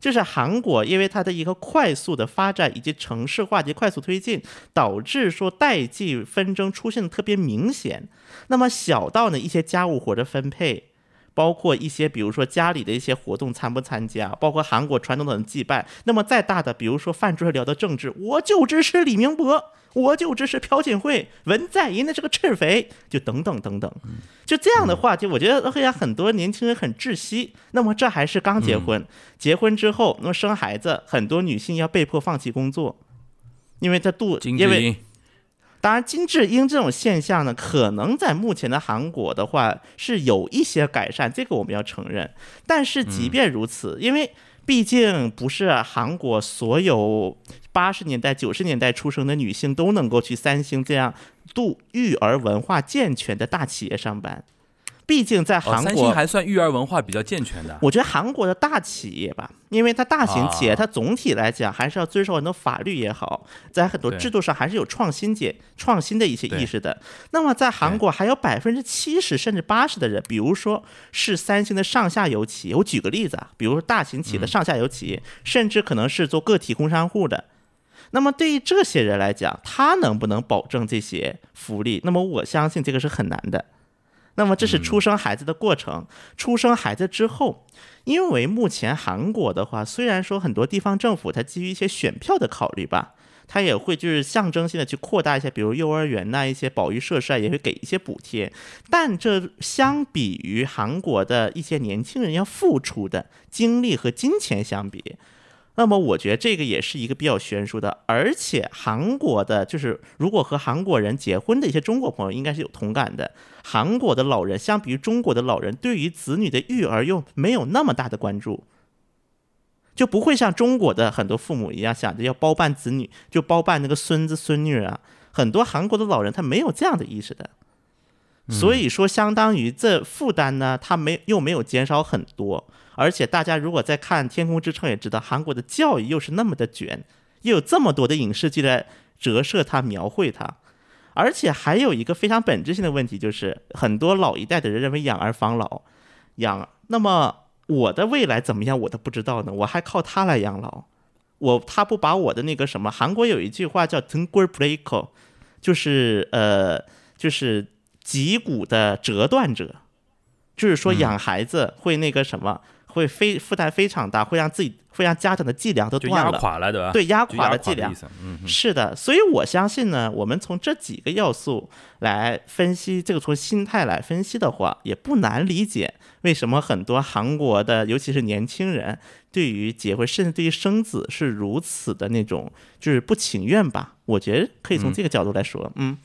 就是韩国，因为它的一个快速的发展以及城市化及快速推进，导致说代际纷争出现的特别明显。那么小到呢一些家务活的分配，包括一些比如说家里的一些活动参不参加，包括韩国传统的祭拜。那么再大的，比如说饭桌上聊的政治，我就支持李明博，我就支持朴槿惠，文在寅的这个赤匪，就等等等等。就这样的话，就我觉得会让很多年轻人很窒息。那么这还是刚结婚，结婚之后，那么生孩子，很多女性要被迫放弃工作，因为她肚，因为当然金智英这种现象呢，可能在目前的韩国的话是有一些改善，这个我们要承认。但是即便如此，因为毕竟不是韩国所有八十年代、九十年代出生的女性都能够去三星这样度育儿文化健全的大企业上班。毕竟在哦，韩国，三星还算育儿文化比较健全的。我觉得韩国的大企业吧，因为它大型企业，啊它总体来讲还是要遵守很多法律也好，在很多制度上还是有创新解创新的一些意识的。那么在韩国还有百分之七十甚至八十的人，比如说是三星的上下游企业，我举个例子啊，比如说大型企业的上下游企业，甚至可能是做个体工商户的。那么对于这些人来讲，他能不能保证这些福利？那么我相信这个是很难的。那么这是出生孩子的过程，出生孩子之后，因为目前韩国的话，虽然说很多地方政府它基于一些选票的考虑吧，它也会就是象征性的去扩大一些，比如幼儿园呐、一些保育设施啊，也会给一些补贴。但这相比于韩国的一些年轻人要付出的精力和金钱相比，那么我觉得这个也是一个比较悬殊的，而且韩国的，就是如果和韩国人结婚的一些中国朋友应该是有同感的。韩国的老人相比于中国的老人，对于子女的育儿又没有那么大的关注，就不会像中国的很多父母一样想着要包办子女，就包办那个孙子孙女啊。很多韩国的老人他没有这样的意识的，所以说相当于这负担呢，他没又没有减少很多。而且大家如果在看《天空之城》，也知道韩国的教育又是那么的卷，又有这么多的影视剧来折射它、描绘它。而且还有一个非常本质性的问题，就是很多老一代的人认为养儿防老，养那么我的未来怎么样我都不知道呢，我还靠他来养老。我他不把我的那个什么，韩国有一句话叫 t e n g u r e a k 就是呃就是脊骨的折断者，就是说养孩子会那个什么。会非负担非常大，会让自己会让家长的脊梁都断了，垮了，对吧？对，压垮了脊梁的意。思。嗯嗯是的，所以我相信呢，我们从这几个要素来分析，这个从心态来分析的话，也不难理解为什么很多韩国的，尤其是年轻人，对于结婚甚至对于生子是如此的那种，就是不情愿吧。我觉得可以从这个角度来说，嗯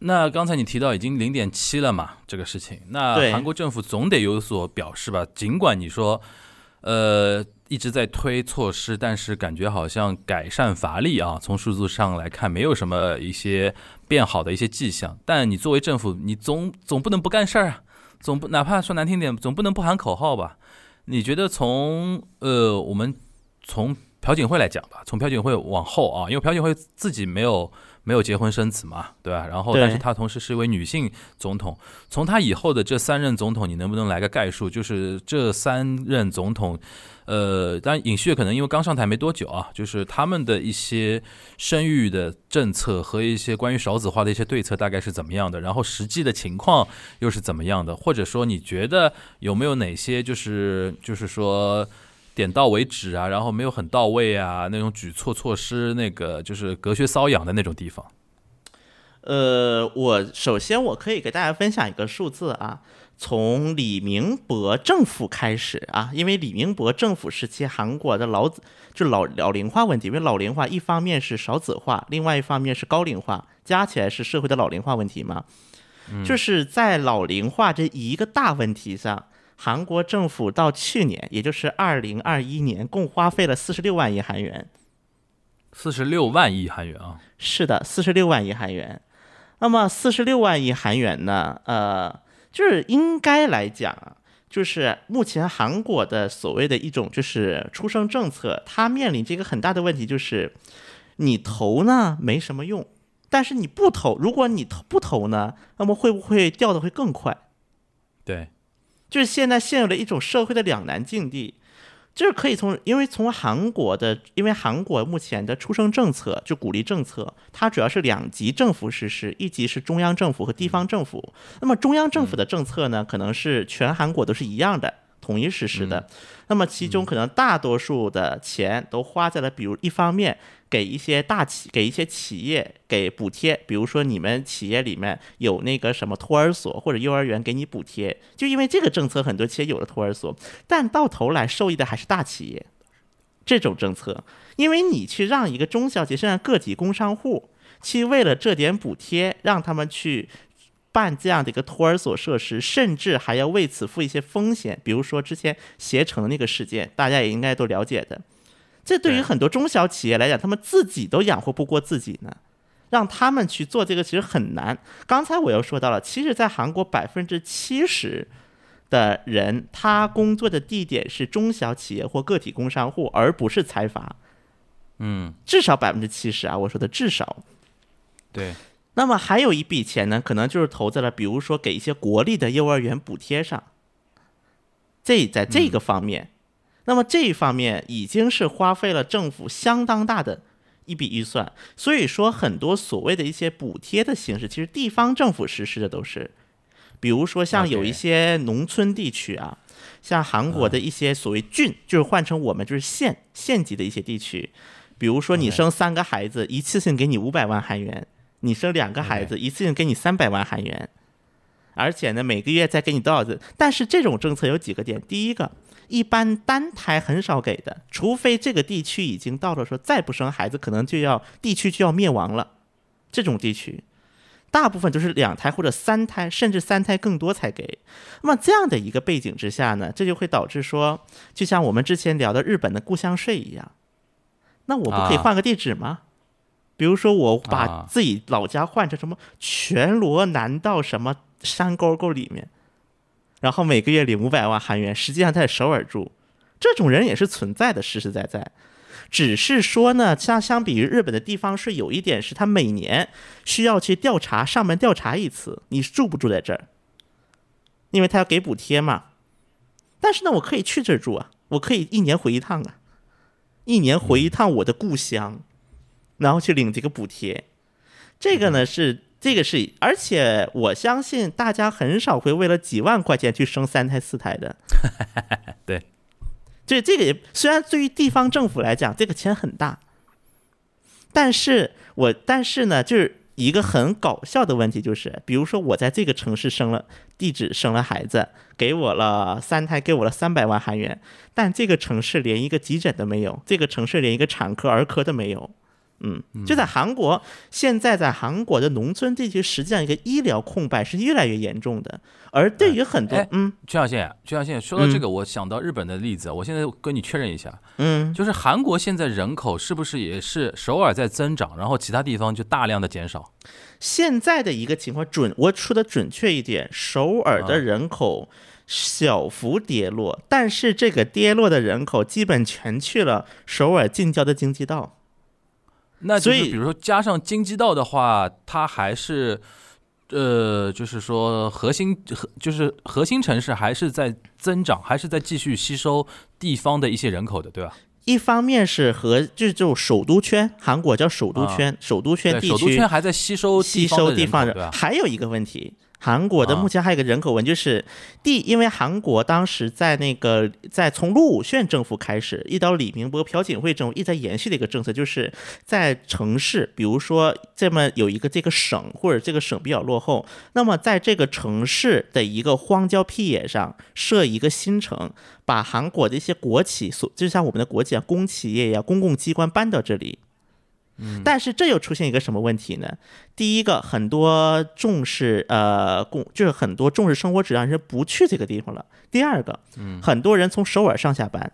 那刚才你提到已经零点七了嘛，这个事情，那韩国政府总得有所表示吧？尽管你说，呃，一直在推措施，但是感觉好像改善乏力啊。从数字上来看，没有什么一些变好的一些迹象。但你作为政府，你总总不能不干事儿啊，总不哪怕说难听点，总不能不喊口号吧？你觉得从呃，我们从朴槿惠来讲吧，从朴槿惠往后啊，因为朴槿惠自己没有没有结婚生子嘛，对吧？然后，但是她同时是一位女性总统。从她以后的这三任总统，你能不能来个概述？就是这三任总统，呃，当然尹锡悦可能因为刚上台没多久啊，就是他们的一些生育的政策和一些关于少子化的一些对策大概是怎么样的？然后实际的情况又是怎么样的？或者说你觉得有没有哪些就是就是说？点到为止啊，然后没有很到位啊，那种举措措施，那个就是隔靴搔痒的那种地方。呃，我首先我可以给大家分享一个数字啊，从李明博政府开始啊，因为李明博政府时期韩国的老子就老老龄化问题，因为老龄化一方面是少子化，另外一方面是高龄化，加起来是社会的老龄化问题嘛。就是在老龄化这一个大问题上，韩国政府到去年，也就是二零二一年，共花费了四十六万亿韩元。四十六万亿韩元啊，是的，四十六万亿韩元。那么四十六万亿韩元呢？呃，就是应该来讲啊，就是目前韩国的所谓的一种就是出生政策，它面临这个很大的问题，就是你投呢没什么用，但是你不投，如果你投不投呢，那么会不会掉的会更快？对，就是现在陷入了一种社会的两难境地，就是可以从，因为从韩国的，因为韩国目前的出生政策就鼓励政策，它主要是两级政府实施，一级是中央政府和地方政府。那么中央政府的政策呢，可能是全韩国都是一样的。统一实施的，那么其中可能大多数的钱都花在了，比如一方面给一些大企给一些企业给补贴，比如说你们企业里面有那个什么托儿所或者幼儿园给你补贴，就因为这个政策，很多企业有了托儿所，但到头来受益的还是大企业。这种政策，因为你去让一个中小企业，甚至个体工商户，去为了这点补贴，让他们去办这样的一个托儿所设施，甚至还要为此付一些风险，比如说之前携程的那个事件，大家也应该都了解的。这对于很多中小企业来讲，他们自己都养活不过自己呢，让他们去做这个其实很难。刚才我又说到了，其实，在韩国百分之七十的人，他工作的地点是中小企业或个体工商户，而不是财阀，嗯，至少百分之七十啊，我说的至少。对，那么还有一笔钱呢，可能就是投在了，比如说给一些国立的幼儿园补贴上。这在这个方面，那么这一方面已经是花费了政府相当大的一笔预算。所以说，很多所谓的一些补贴的形式，其实地方政府实施的都是，比如说像有一些农村地区啊，像韩国的一些所谓郡，就是换成我们就是县县级的一些地区，比如说你生三个孩子，一次性给你五百万韩元。你生两个孩子，一次性给你三百万韩元，而且呢，每个月再给你多少次？但是这种政策有几个点，第一个，一般单胎很少给的，除非这个地区已经到了说再不生孩子，可能就要地区就要灭亡了，这种地区。大部分都是两胎或者三胎，甚至三胎更多才给。那么这样的一个背景之下呢，这就会导致说，就像我们之前聊的日本的故乡税一样，那我不可以啊换个地址吗？比如说我把啊自己老家换成什么全罗南道什么山沟沟里面，然后每个月领五百万韩元，实际上他在首尔住，这种人也是存在的，实实在在。只是说呢，相相比于日本的地方税，有一点是他每年需要去调查上门调查一次，你住不住在这儿，因为他要给补贴嘛。但是呢，我可以去这儿住啊，我可以一年回一趟啊，一年回一趟我的故乡，然后去领这个补贴。这个呢是这个是，而且我相信大家很少会为了几万块钱去生三胎四胎的。<laughs> 对，这这个也虽然对于地方政府来讲，这个钱很大，但是我但是呢，就是一个很搞笑的问题，就是比如说我在这个城市生了地址生了孩子，给我了三胎，给我了三百万韩元，但这个城市连一个急诊都没有，这个城市连一个产科儿科都没有。嗯，就在韩国，现在在韩国的农村地区，实际上一个医疗空白是越来越严重的。而对于很多，哎嗯曲小线，曲小线，说到这个，我想到日本的例子，我现在跟你确认一下，嗯，就是韩国现在人口是不是也是首尔在增长，然后其他地方就大量的减少？现在的一个情况准，我说的准确一点，首尔啊的人口小幅跌落，但是这个跌落的人口基本全去了首尔近郊的经济道。那就是所以比如说加上京畿道的话，它还是。呃，就是说核心核就是核心城市还是在增长，还是在继续吸收地方的一些人口的，对吧？一方面是和就是这种首都圈，韩国叫首都圈，首都圈地区，首都圈还在吸收吸收地方人？还有一个问题，韩国的啊目前还有一个人口问题，就是第，因为韩国当时在那个在从陆武铉政府开始，一到李明博、朴槿惠政府一直在延续的一个政策，就是在城市，比如说这么有一个这个省或者这个省比较落后，那么在这个城市的一个荒郊僻野上设一个新城，把韩国的一些国企所，就像我们的国企啊、公企业呀、公共机关搬到这里。但是这又出现一个什么问题呢？第一个，很多重视呃公，就是很多重视生活质量的人不去这个地方了。第二个，很多人从首尔上下班，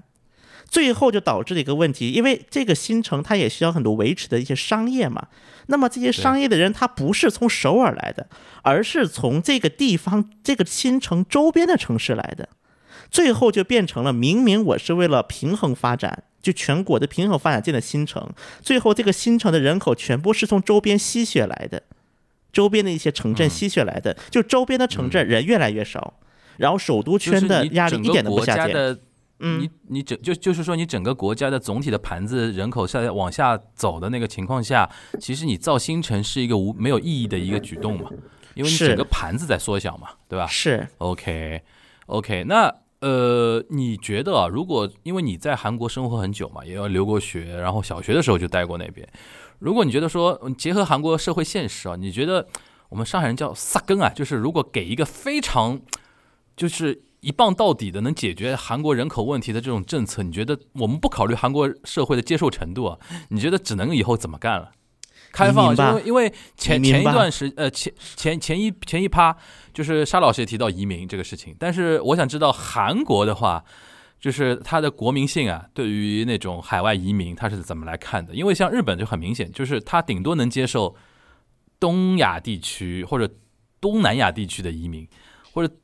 最后就导致了一个问题，因为这个新城它也需要很多维持的一些商业嘛。那么这些商业的人，他不是从首尔来的，而是从这个地方这个新城周边的城市来的。最后就变成了，明明我是为了平衡发展，就全国的平衡发展建的新城，最后这个新城的人口全部是从周边吸血来的，周边的一些城镇吸血来的，就周边的城镇人越来越少，然后首都圈的压力一点都不下降。嗯你你整就就是说你整个国家的总体的盘子人口下往下走的那个情况下，其实你造新城是一个无没有意义的一个举动嘛，因为你整个盘子在缩小嘛，对吧是，？OK OK，那呃，你觉得啊，如果因为你在韩国生活很久嘛，也要留过学，然后小学的时候就待过那边，如果你觉得说结合韩国社会现实啊，你觉得我们上海人叫撒根啊，就是如果给一个非常就是一棒到底的能解决韩国人口问题的这种政策，你觉得我们不考虑韩国社会的接受程度啊？你觉得只能以后怎么干了？开放，因为因为前前一段时呃前前前一前一趴就是沙老师也提到移民这个事情，但是我想知道韩国的话，就是它的国民性啊，对于那种海外移民它是怎么来看的？因为像日本就很明显，就是它顶多能接受东亚地区或者东南亚地区的移民，或者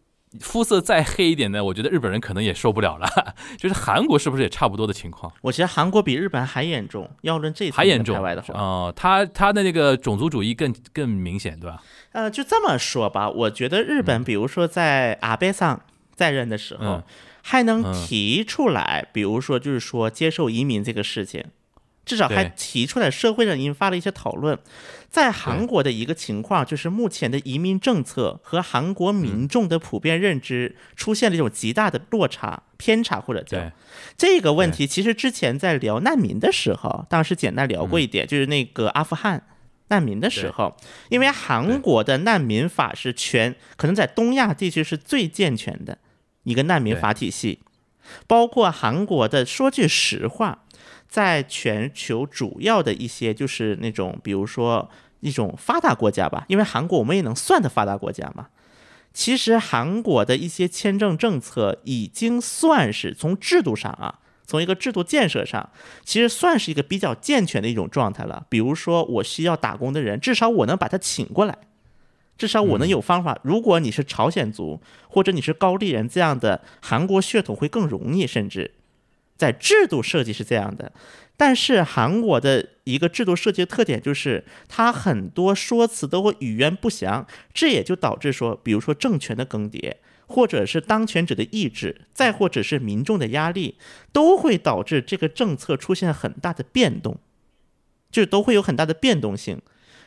肤色再黑一点的，我觉得日本人可能也受不了了。<laughs> 就是韩国是不是也差不多的情况？我觉得韩国比日本还严重。要论这还严重排外的话，哦，他他的那个种族主义更更明显，对吧？呃，就这么说吧，我觉得日本，比如说在阿贝桑在任的时候，嗯还能嗯提出来，比如说就是说接受移民这个事情，至少还提出来，社会上引发了一些讨论。在韩国的一个情况就是，目前的移民政策和韩国民众的普遍认知出现了一种极大的落差、偏差，或者叫，这个问题，其实之前在聊难民的时候，当时简单聊过一点，就是那个阿富汗难民的时候，因为韩国的难民法是全可能在东亚地区是最健全的一个难民法体系，包括韩国的，说句实话，在全球主要的一些就是那种，比如说一种发达国家吧，因为韩国我们也能算的发达国家嘛。其实韩国的一些签证政策已经算是从制度上啊，从一个制度建设上，其实算是一个比较健全的一种状态了。比如说，我需要打工的人，至少我能把他请过来，至少我能有方法。如果你是朝鲜族或者你是高丽人这样的韩国血统会更容易，甚至在制度设计是这样的。但是韩国的一个制度设计的特点就是，它很多说辞都会语言不详，这也就导致说，比如说政权的更迭，或者是当权者的意志，再或者是民众的压力，都会导致这个政策出现很大的变动，就都会有很大的变动性。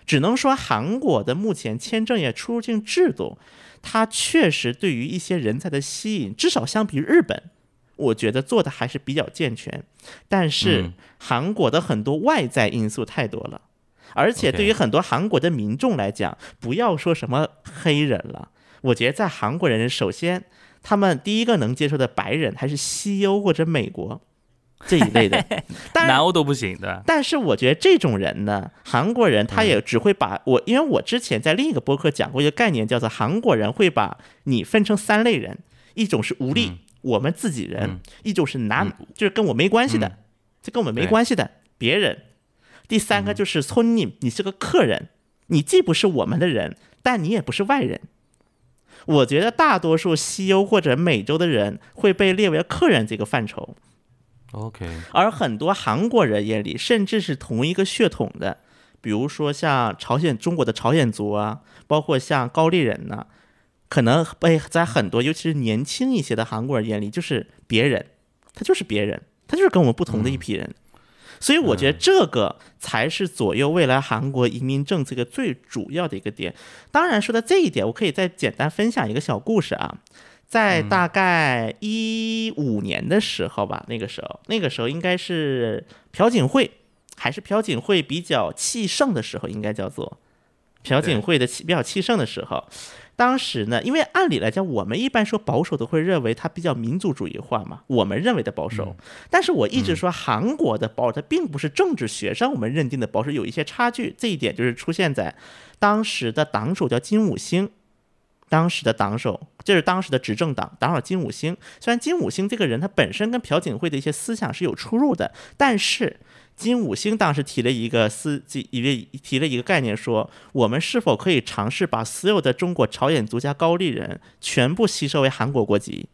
只能说韩国的目前签证业出入境制度，它确实对于一些人才的吸引，至少相比于日本。我觉得做的还是比较健全，但是嗯。韩国的很多外在因素太多了，而且对于很多韩国的民众来讲，不要说什么黑人了，我觉得在韩国人首先他们第一个能接受的白人还是西欧或者美国 <laughs> 这一类的，但南欧都不行的。但是我觉得这种人呢，韩国人他也只会把我，因为我之前在另一个播客讲过一个概念，叫做韩国人会把你分成三类人，一种是无力，我们自己人；一种是拿，就是跟我没关系的，这跟我们没关系的别人；第三个就是村你，你是个客人，你既不是我们的人，但你也不是外人。我觉得大多数西欧或者美洲的人会被列为客人这个范畴。OK，而很多韩国人眼里，甚至是同一个血统的，比如说像朝鲜中国的朝鲜族啊，包括像高丽人呐、可能被在很多尤其是年轻一些的韩国人眼里，就是别人，他就是别人，他就是跟我们不同的一批人。所以我觉得这个才是左右未来韩国移民政策的最主要的一个点。当然，说到这一点，我可以再简单分享一个小故事啊。在大概一五年的时候吧，那个时候，那个时候应该是朴槿惠，还是朴槿惠比较气盛的时候，应该叫做朴槿惠的气比较气盛的时候。当时呢，因为按理来讲，我们一般说保守都会认为它比较民族主义化嘛，我们认为的保守。但是我一直说韩国的保守，它并不是政治学上我们认定的保守，有一些差距。这一点就是出现在当时的党首叫金武星，当时的党首，这是当时的执政党党首金武星。虽然金武星这个人他本身跟朴槿惠的一些思想是有出入的，但是金五星当时提了一个思，一个提了一个概念说，我们是否可以尝试把所有的中国朝鲜族加高丽人全部吸收为韩国国籍？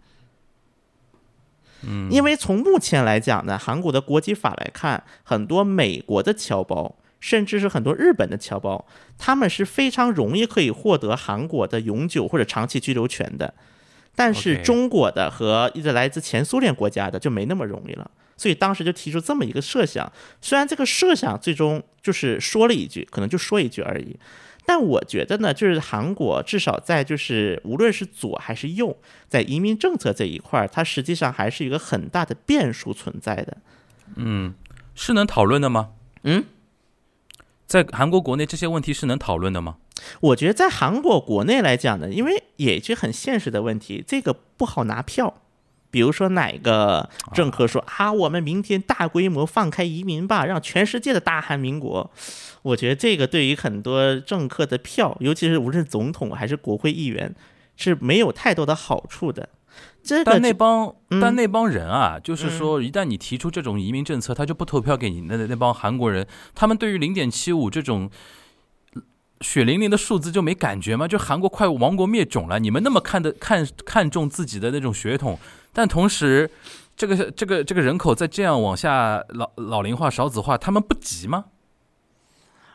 嗯，因为从目前来讲呢，韩国的国籍法来看，很多美国的侨胞，甚至是很多日本的侨胞，他们是非常容易可以获得韩国的永久或者长期居留权的。但是中国的和一直来自前苏联国家的就没那么容易了，所以当时就提出这么一个设想。虽然这个设想最终就是说了一句，可能就说一句而已，但我觉得呢，就是韩国至少在就是无论是左还是右，在移民政策这一块儿，它实际上还是一个很大的变数存在的。嗯是能讨论的吗？嗯，在韩国国内这些问题是能讨论的吗？我觉得在韩国国内来讲呢，因为也是很现实的问题，这个不好拿票。比如说哪个政客说啊，我们明天大规模放开移民吧，让全世界的大韩民国。我觉得这个对于很多政客的票，尤其是无论是总统还是国会议员，是没有太多的好处的。这个但那帮、嗯但那帮人啊，就是说，一旦你提出这种移民政策，他就不投票给你。那那帮韩国人，他们对于零点七五这种呃血淋淋的数字就没感觉吗？就韩国快亡国灭种了，你们那么看的看看重自己的那种血统，但同时，这个这个这个人口再这样往下老老龄化、少子化，他们不急吗？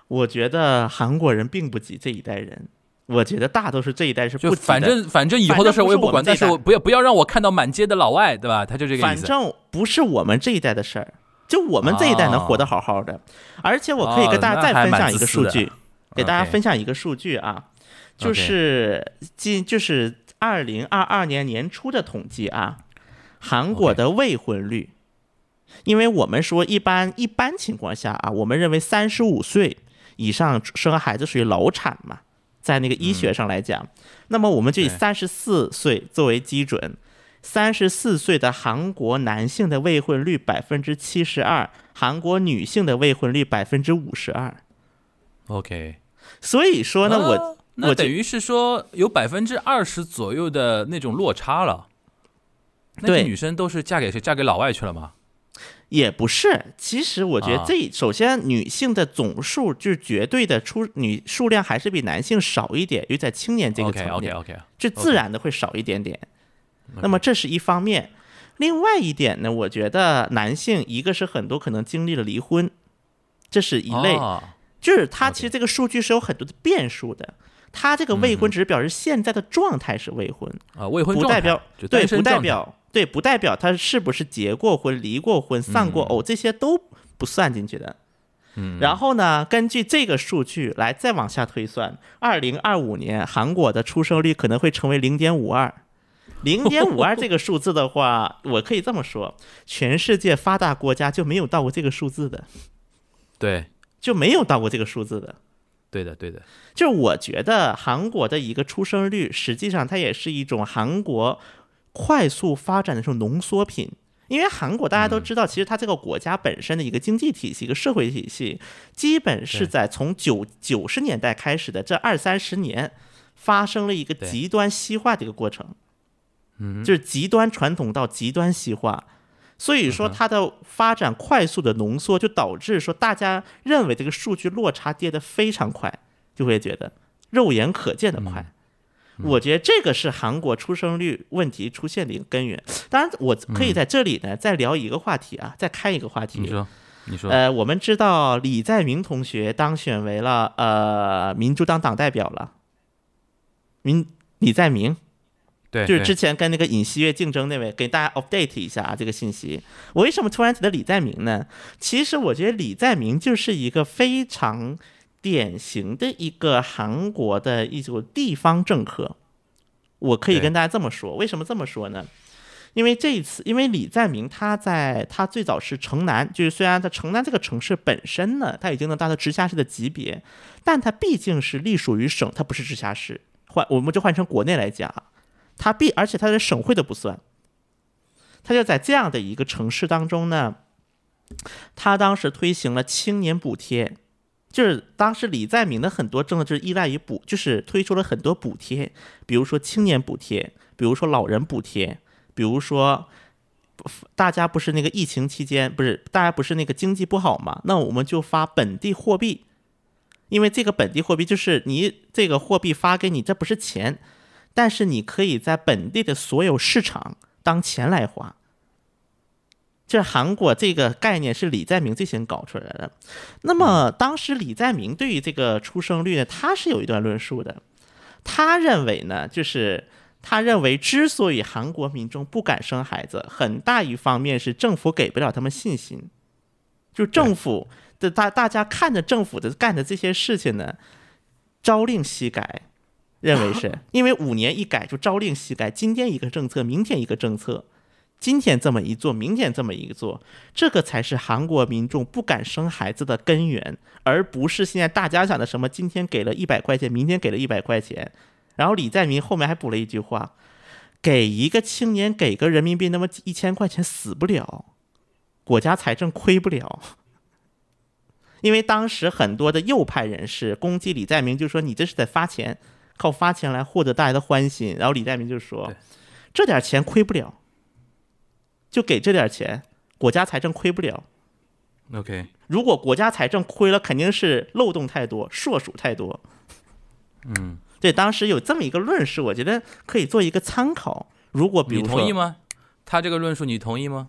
我觉得韩国人并不急这一代人，我觉得大都是这一代是不急的。反正反正以后的事儿我也不管，但是我不要不要让我看到满街的老外，对吧？他就这个意思。反正不是我们这一代的事儿，就我们这一代能活得好好的。而且我可以跟大家再分享一个数据，哦给大家分享一个数据啊，就是今就是二零二二年年初的统计啊，韩国的未婚率。因为我们说一般一般情况下啊，我们认为三十五岁以上生孩子属于老产嘛，在那个医学上来讲，那么我们就以对三十四岁作为基准，三十四岁的韩国男性的未婚率百分之七十二，韩国女性的未婚率百分之五十二。OK，所以说呢，我啊那等于是说有百分之二十左右的那种落差了。那对。些女生都是嫁给谁？嫁给老外去了吗？也不是，其实我觉得啊。这、首先女性的总数就是绝对的出女数量还是比男性少一点，尤其在青年这个层面 OK，这自然的会少一点点。那么这是一方面，另外一点呢，我觉得男性一个是很多可能经历了离婚，这是一类，哦就是他其实这个数据是有很多的变数的。他这个未婚只是表示现在的状态是未婚，啊，未婚不代表就对，不代表对，不代表他是不是结过婚、离过婚、丧过偶，这些都不算进去的。嗯，然后呢，根据这个数据来再往下推算，二零二五年韩国的出生率可能会成为零点五二，零点五二这个数字的话，我可以这么说，全世界发达国家就没有到过这个数字的，对，就没有到过这个数字的。对的，对的，就是我觉得韩国的一个出生率，实际上它也是一种韩国快速发展的这种浓缩品。因为韩国大家都知道，其实它这个国家本身的一个经济体系、一个社会体系，基本是在从九九十年代开始的这二三十年，发生了一个极端西化的一个过程。嗯，就是极端传统到极端西化，所以说它的发展快速的浓缩，就导致说大家认为这个数据落差跌得非常快，就会觉得肉眼可见的快。嗯我觉得这个是韩国出生率问题出现的一个根源。当然，我可以在这里呢再聊一个话题啊，再开一个话题。你说，你说，呃，我们知道李在明同学当选为了呃民主党党代表了，民李在明。对，对就是之前跟那个尹锡悦竞争那位，给大家 update 一下啊这个信息。我为什么突然提到李在明呢？其实我觉得李在明就是一个非常典型的一个韩国的一种地方政客。我可以跟大家这么说，为什么这么说呢？因为这一次，因为李在明他在他最早是城南，就是虽然他城南这个城市本身呢，他已经能达到直辖市的级别，但它毕竟是隶属于省，它不是直辖市。换我们就换成国内来讲啊，它必而且它的省会都不算，他就在这样的一个城市当中呢，他当时推行了青年补贴，就是当时李在明的很多政策就是依赖于补，就是推出了很多补贴，比如说青年补贴，比如说老人补贴，比如说。大家不是那个疫情期间，不是大家不是那个经济不好嘛？那我们就发本地货币，因为这个本地货币就是你这个货币发给你，这不是钱，但是你可以在本地的所有市场当钱来花。这韩国这个概念是李在明最先搞出来的。那么当时李在明对于这个出生率呢，他是有一段论述的。他认为呢，就是他认为之所以韩国民众不敢生孩子，很大一方面是政府给不了他们信心，就政府的大大家看着政府的干的这些事情呢，朝令夕改，认为是 <laughs> 因为五年一改就朝令夕改，今天一个政策，明天一个政策，今天这么一做，明天这么一做，这个才是韩国民众不敢生孩子的根源，而不是现在大家想的什么今天给了一百块钱，明天给了一百块钱。然后李在明后面还补了一句话：“给一个青年给个人民币那么一千块钱死不了，国家财政亏不了。”因为当时很多的右派人士攻击李在明，就说你这是在发钱，靠发钱来获得大家的欢心。然后李在明就说：“这点钱亏不了，就给这点钱，国家财政亏不了。OK，如果国家财政亏了，肯定是漏洞太多，硕鼠太多。”嗯，对，当时有这么一个论述，我觉得可以做一个参考。如果比你如说，同意吗？他这个论述你同意吗？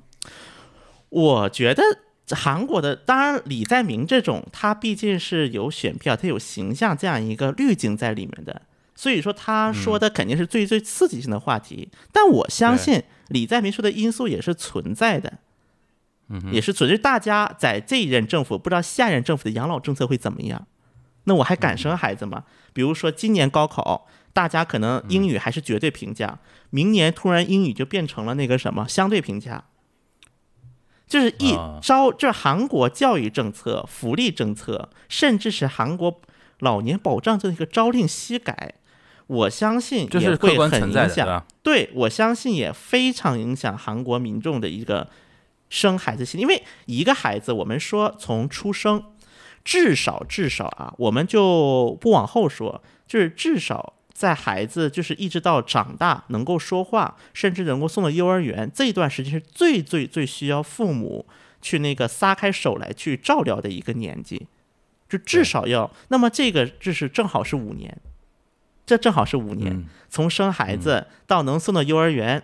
我觉得韩国的，当然李在明这种，他毕竟是有选票，他有形象这样一个滤镜在里面的，所以说他说的肯定是最最刺激性的话题。但我相信李在明说的因素也是存在的，也是存在。大家在这一任政府不知道下一任政府的养老政策会怎么样，那我还敢生孩子吗？比如说今年高考。大家可能英语还是绝对评价，明年突然英语就变成了那个什么相对评价，就是一啊招，就是韩国教育政策、福利政策，甚至是韩国老年保障这一个朝令夕改，我相信也会很影响。吧？对我相信也非常影响韩国民众的一个生孩子心，因为一个孩子，我们说从出生，至少至少啊，我们就不往后说，就是至少。在孩子就是一直到长大能够说话，甚至能够送到幼儿园这一段时间是最最最需要父母去那个撒开手来去照料的一个年纪，就至少要。那么这个就是正好是五年，这正好是五年，嗯从生孩子到能送到幼儿园，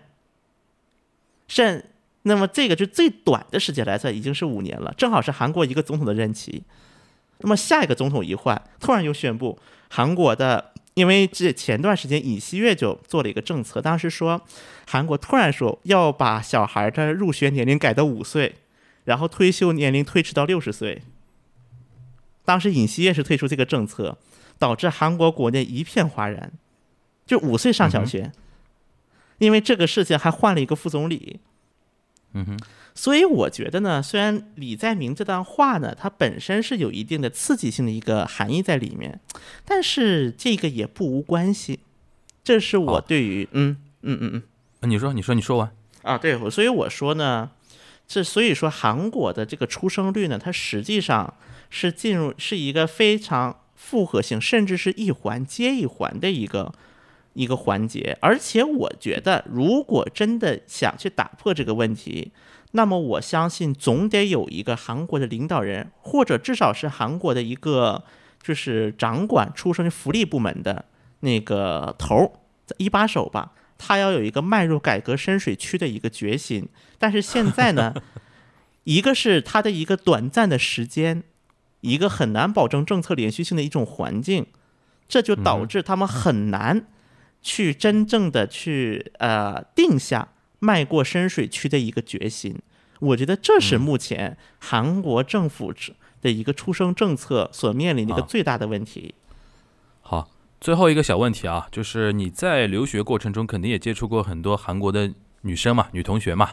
甚那么这个就最短的时间来算已经是五年了，正好是韩国一个总统的任期。那么下一个总统一换，突然又宣布韩国的，因为这前段时间尹锡悦就做了一个政策，当时说韩国突然说要把小孩的入学年龄改到五岁，然后退休年龄推迟到六十岁。当时尹锡悦是推出这个政策，导致韩国国内一片哗然，就五岁上小学。因为这个事情还换了一个副总理。嗯哼，所以我觉得呢，虽然李在明这段话呢，它本身是有一定的刺激性的一个含义在里面，但是这个也不无关系。这是我对于嗯嗯嗯嗯呃你说，你说，你说完。啊，对，所以我说呢，这所以说韩国的这个出生率呢，它实际上是进入是一个非常复合性，甚至是一环接一环的一个一个环节。而且我觉得，如果真的想去打破这个问题，那么我相信总得有一个韩国的领导人，或者至少是韩国的一个就是掌管出生福利部门的那个头儿一把手吧。他要有一个迈入改革深水区的一个决心，但是现在呢，<laughs> 一个是他的一个短暂的时间，一个很难保证政策连续性的一种环境，这就导致他们很难去真正的去呃定下迈过深水区的一个决心。我觉得这是目前韩国政府的一个出生政策所面临的一个啊最大的问题。好，最后一个小问题啊，就是你在留学过程中肯定也接触过很多韩国的女生嘛，女同学嘛，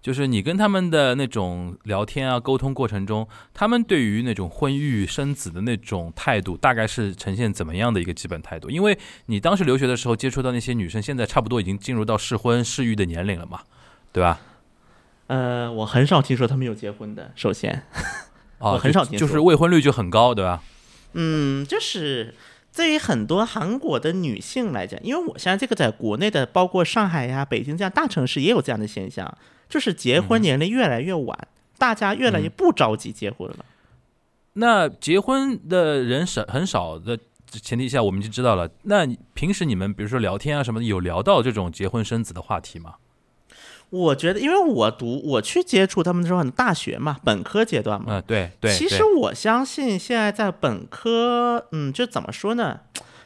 就是你跟他们的那种聊天啊、沟通过程中，他们对于那种婚育生子的那种态度，大概是呈现怎么样的一个基本态度？因为你当时留学的时候接触到那些女生，现在差不多已经进入到适婚适育的年龄了嘛，对吧？呃，我很少听说他们有结婚的。首先，啊，<laughs> 我很少听说就就是未婚率就很高，对吧？嗯，就是对于很多韩国的女性来讲，因为我现在这个在国内的，包括上海呀、北京这样大城市也有这样的现象，就是结婚年龄越来越晚，大家越来越不着急结婚了。那结婚的人少很少的前提下，我们就知道了。那平时你们比如说聊天啊什么的，有聊到这种结婚生子的话题吗？我觉得，因为我读我去接触他们的时候，很大学嘛，本科阶段嘛。嗯，对对。其实我相信现在在本科，嗯，就怎么说呢？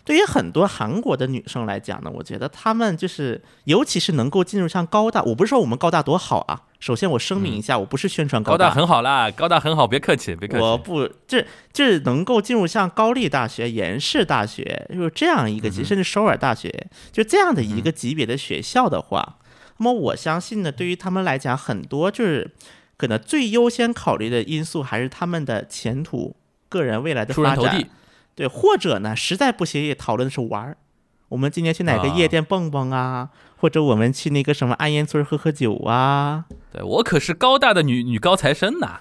对于很多韩国的女生来讲呢，我觉得她们就是，尤其是能够进入像高大，我不是说我们高大多好啊。首先我声明一下，我不是宣传嗯高大，大很好啦，高大很好，别客气，别客气。我不，这这能够进入像高丽大学、延世大学，就是这样一个级，甚至首尔大学，就这样的一个级别的学校的话，那么我相信呢，对于他们来讲，很多就是可能最优先考虑的因素还是他们的前途、个人未来的发展对，或者呢，实在不行也讨论的是玩儿。我们今天去哪个啊夜店蹦蹦啊？或者我们去那个什么安烟村喝喝酒啊？对我可是高大的女女高材生呐。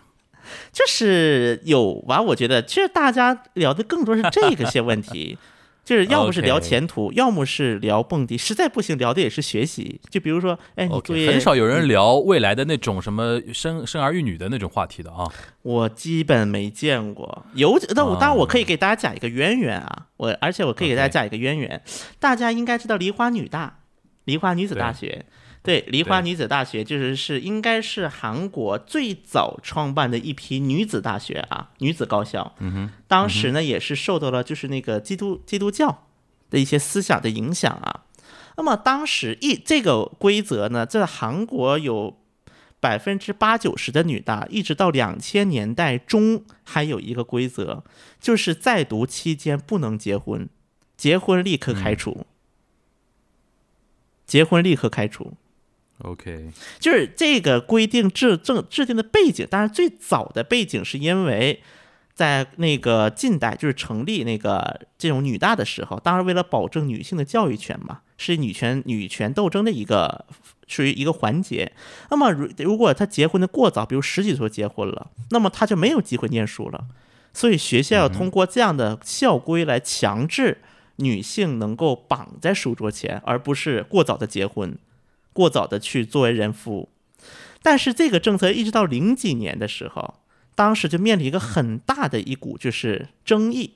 就是有吧？我觉得其实大家聊的更多是这个些问题，就是要么是聊前途要么是聊蹦迪，实在不行聊的也是学习。就比如说，哎，你很少有人聊未来的那种什么生生儿育女的那种话题的啊。我基本没见过。有，那我当然我可以给大家讲一个渊源啊，我而且我可以给大家讲一个渊源。大家应该知道梨花女大，梨花女子大学。对，梨花女子大学就是是应该是韩国最早创办的一批女子大学啊，女子高校。嗯哼，当时呢也是受到了就是那个基督基督教的一些思想的影响啊。那么当时一这个规则呢，在韩国有百分之八九十的女大，一直到两千年代中还有一个规则，就是在读期间不能结婚，结婚立刻开除，结婚立刻开除。OK，就是这个规定制正制定的背景，当然最早的背景是因为在那个近代，就是成立那个这种女大的时候，当然为了保证女性的教育权嘛，是女权女权斗争的一个属于一个环节。那么如如果她结婚的过早，比如十几岁结婚了，那么她就没有机会念书了。所以学校要通过这样的校规来强制女性能够绑在书桌前，而不是过早的结婚。过早的去作为人夫，但是这个政策一直到零几年的时候，当时就面临一个很大的一股就是争议，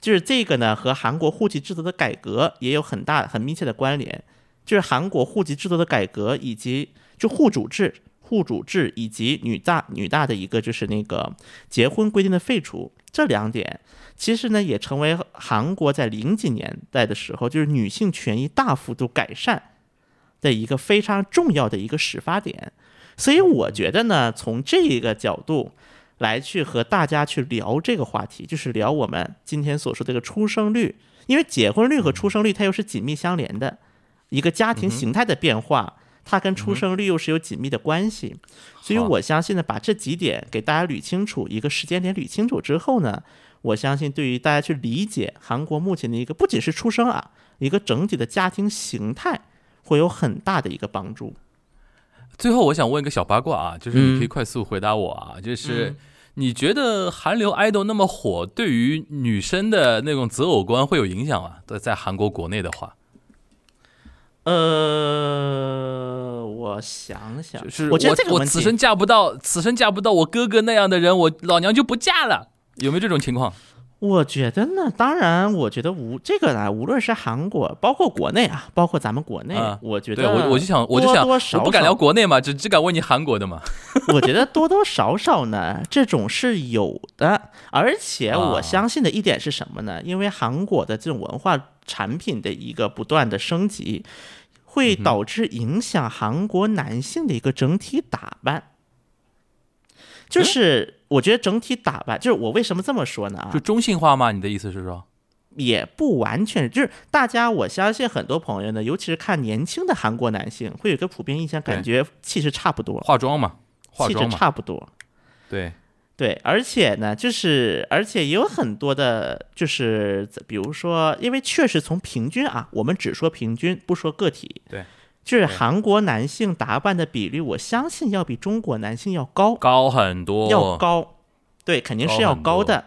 就是这个呢和韩国户籍制度的改革也有很大很密切的关联，就是韩国户籍制度的改革以及就户主制。户主制以及女大女大的一个就是那个结婚规定的废除，这两点其实呢也成为韩国在零几年代的时候，就是女性权益大幅度改善的一个非常重要的一个始发点，所以我觉得呢，从这个角度来去和大家去聊这个话题，就是聊我们今天所说这个出生率，因为结婚率和出生率它又是紧密相连的，一个家庭形态的变化，它跟出生率又是有紧密的关系。所以我相信呢，把这几点给大家捋清楚，一个时间点捋清楚之后呢，我相信对于大家去理解韩国目前的一个不仅是出生啊，一个整体的家庭形态，会有很大的一个帮助。最后，我想问一个小八卦啊，就是你可以快速回答我啊，就是你觉得韩流 idol 那么火，对于女生的那种择偶观会有影响吗？在在韩国国内的话，呃，我想想，就是我觉得这个问题，我此生嫁不到，此生嫁不到我哥哥那样的人，我老娘就不嫁了，有没有这种情况？我觉得呢，当然，我觉得无这个呢，无论是韩国，包括国内啊，包括咱们国内，啊我觉得对我我就想我就想我不敢聊国内嘛，只只敢问你韩国的嘛。<laughs> 我觉得多多少少呢，这种是有的，而且啊我相信的一点是什么呢？因为韩国的这种文化产品的一个不断的升级，会导致影响韩国男性的一个整体打扮。就是我觉得整体打扮，就是我为什么这么说呢？啊就，中性化吗？你的意思是说？也不完全，就是大家，我相信很多朋友呢，尤其是看年轻的韩国男性，会有一个普遍印象，感觉气质差不多，化妆嘛，化气质妆，差不多。对，对，而且呢，就是而且也有很多的，就是比如说，因为确实从平均啊，我们只说平均，不说个体。对，就是韩国男性打扮的比率，我相信要比中国男性要高，高很多，要高，对，肯定是要高的。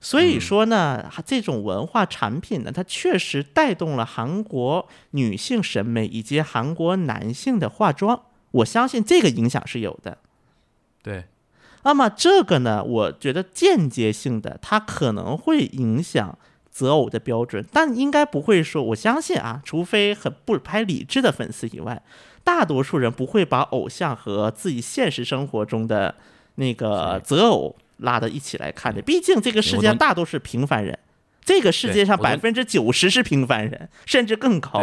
所以说呢，这种文化产品呢，它确实带动了韩国女性审美以及韩国男性的化妆，我相信这个影响是有的。对，那么这个呢，我觉得间接性的，它可能会影响择偶的标准，但应该不会说，我相信啊，除非很不拍理智的粉丝以外，大多数人不会把偶像和自己现实生活中的那个择偶拉到一起来看的。毕竟这个世界上大多是平凡人，这个世界上百分之九十是平凡人，甚至更高。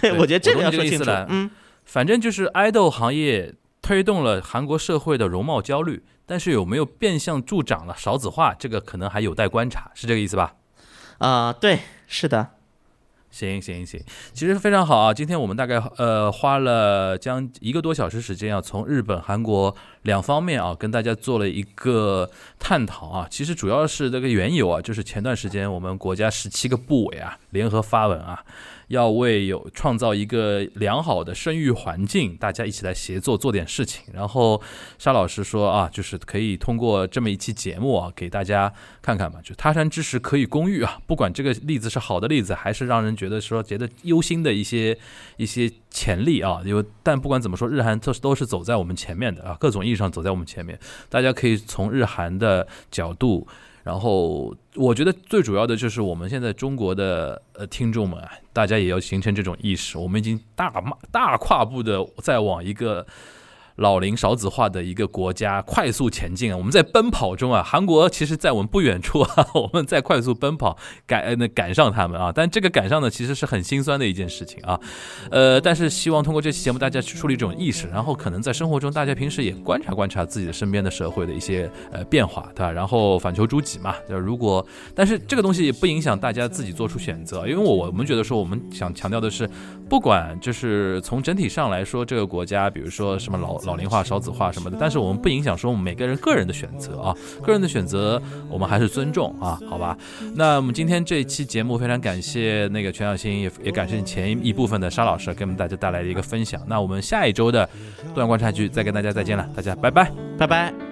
对，对我觉得这个要说清楚。嗯，反正就是爱豆行业推动了韩国社会的容貌焦虑，但是有没有变相助长了少子化，这个可能还有待观察，是这个意思吧？啊、对，是的，行行行，其实非常好啊！今天我们大概呃花了将一个多小时时间啊，从日本、韩国两方面啊，跟大家做了一个探讨啊。其实主要是这个缘由啊，就是前段时间我们国家十七个部委啊联合发文啊，要为有创造一个良好的生育环境，大家一起来协作做点事情。然后沙老师说啊，就是可以通过这么一期节目啊，给大家看看嘛，就他山之石可以攻玉啊，不管这个例子是好的例子，还是让人觉得说觉得忧心的一些一些潜力啊，因为但不管怎么说，日韩都是都是走在我们前面的啊，各种意义上走在我们前面，大家可以从日韩的角度。然后，我觉得最主要的就是我们现在中国的呃听众们啊，大家也要形成这种意识，我们已经大大跨步的在往一个老龄少子化的一个国家快速前进啊！我们在奔跑中啊，韩国其实在我们不远处啊，我们在快速奔跑赶呃那赶上他们啊，但这个赶上呢，其实是很心酸的一件事情啊。呃，但是希望通过这期节目，大家去树立这种意识，然后可能在生活中，大家平时也观察观察自己的身边的社会的一些呃变化，对吧？然后反求诸己嘛。就如果，但是这个东西也不影响大家自己做出选择，因为我我们觉得说，我们想强调的是，不管就是从整体上来说，这个国家，比如说什么老老 <laughs> 老龄化、少子化什么的，但是我们不影响说我们每个人个人的选择啊，个人的选择我们还是尊重啊，好吧？那我们今天这一期节目非常感谢那个全小新，也也感谢前一部分的沙老师给我们大家带来的一个分享。那我们下一周的段观察局再跟大家再见了，大家拜拜。拜拜。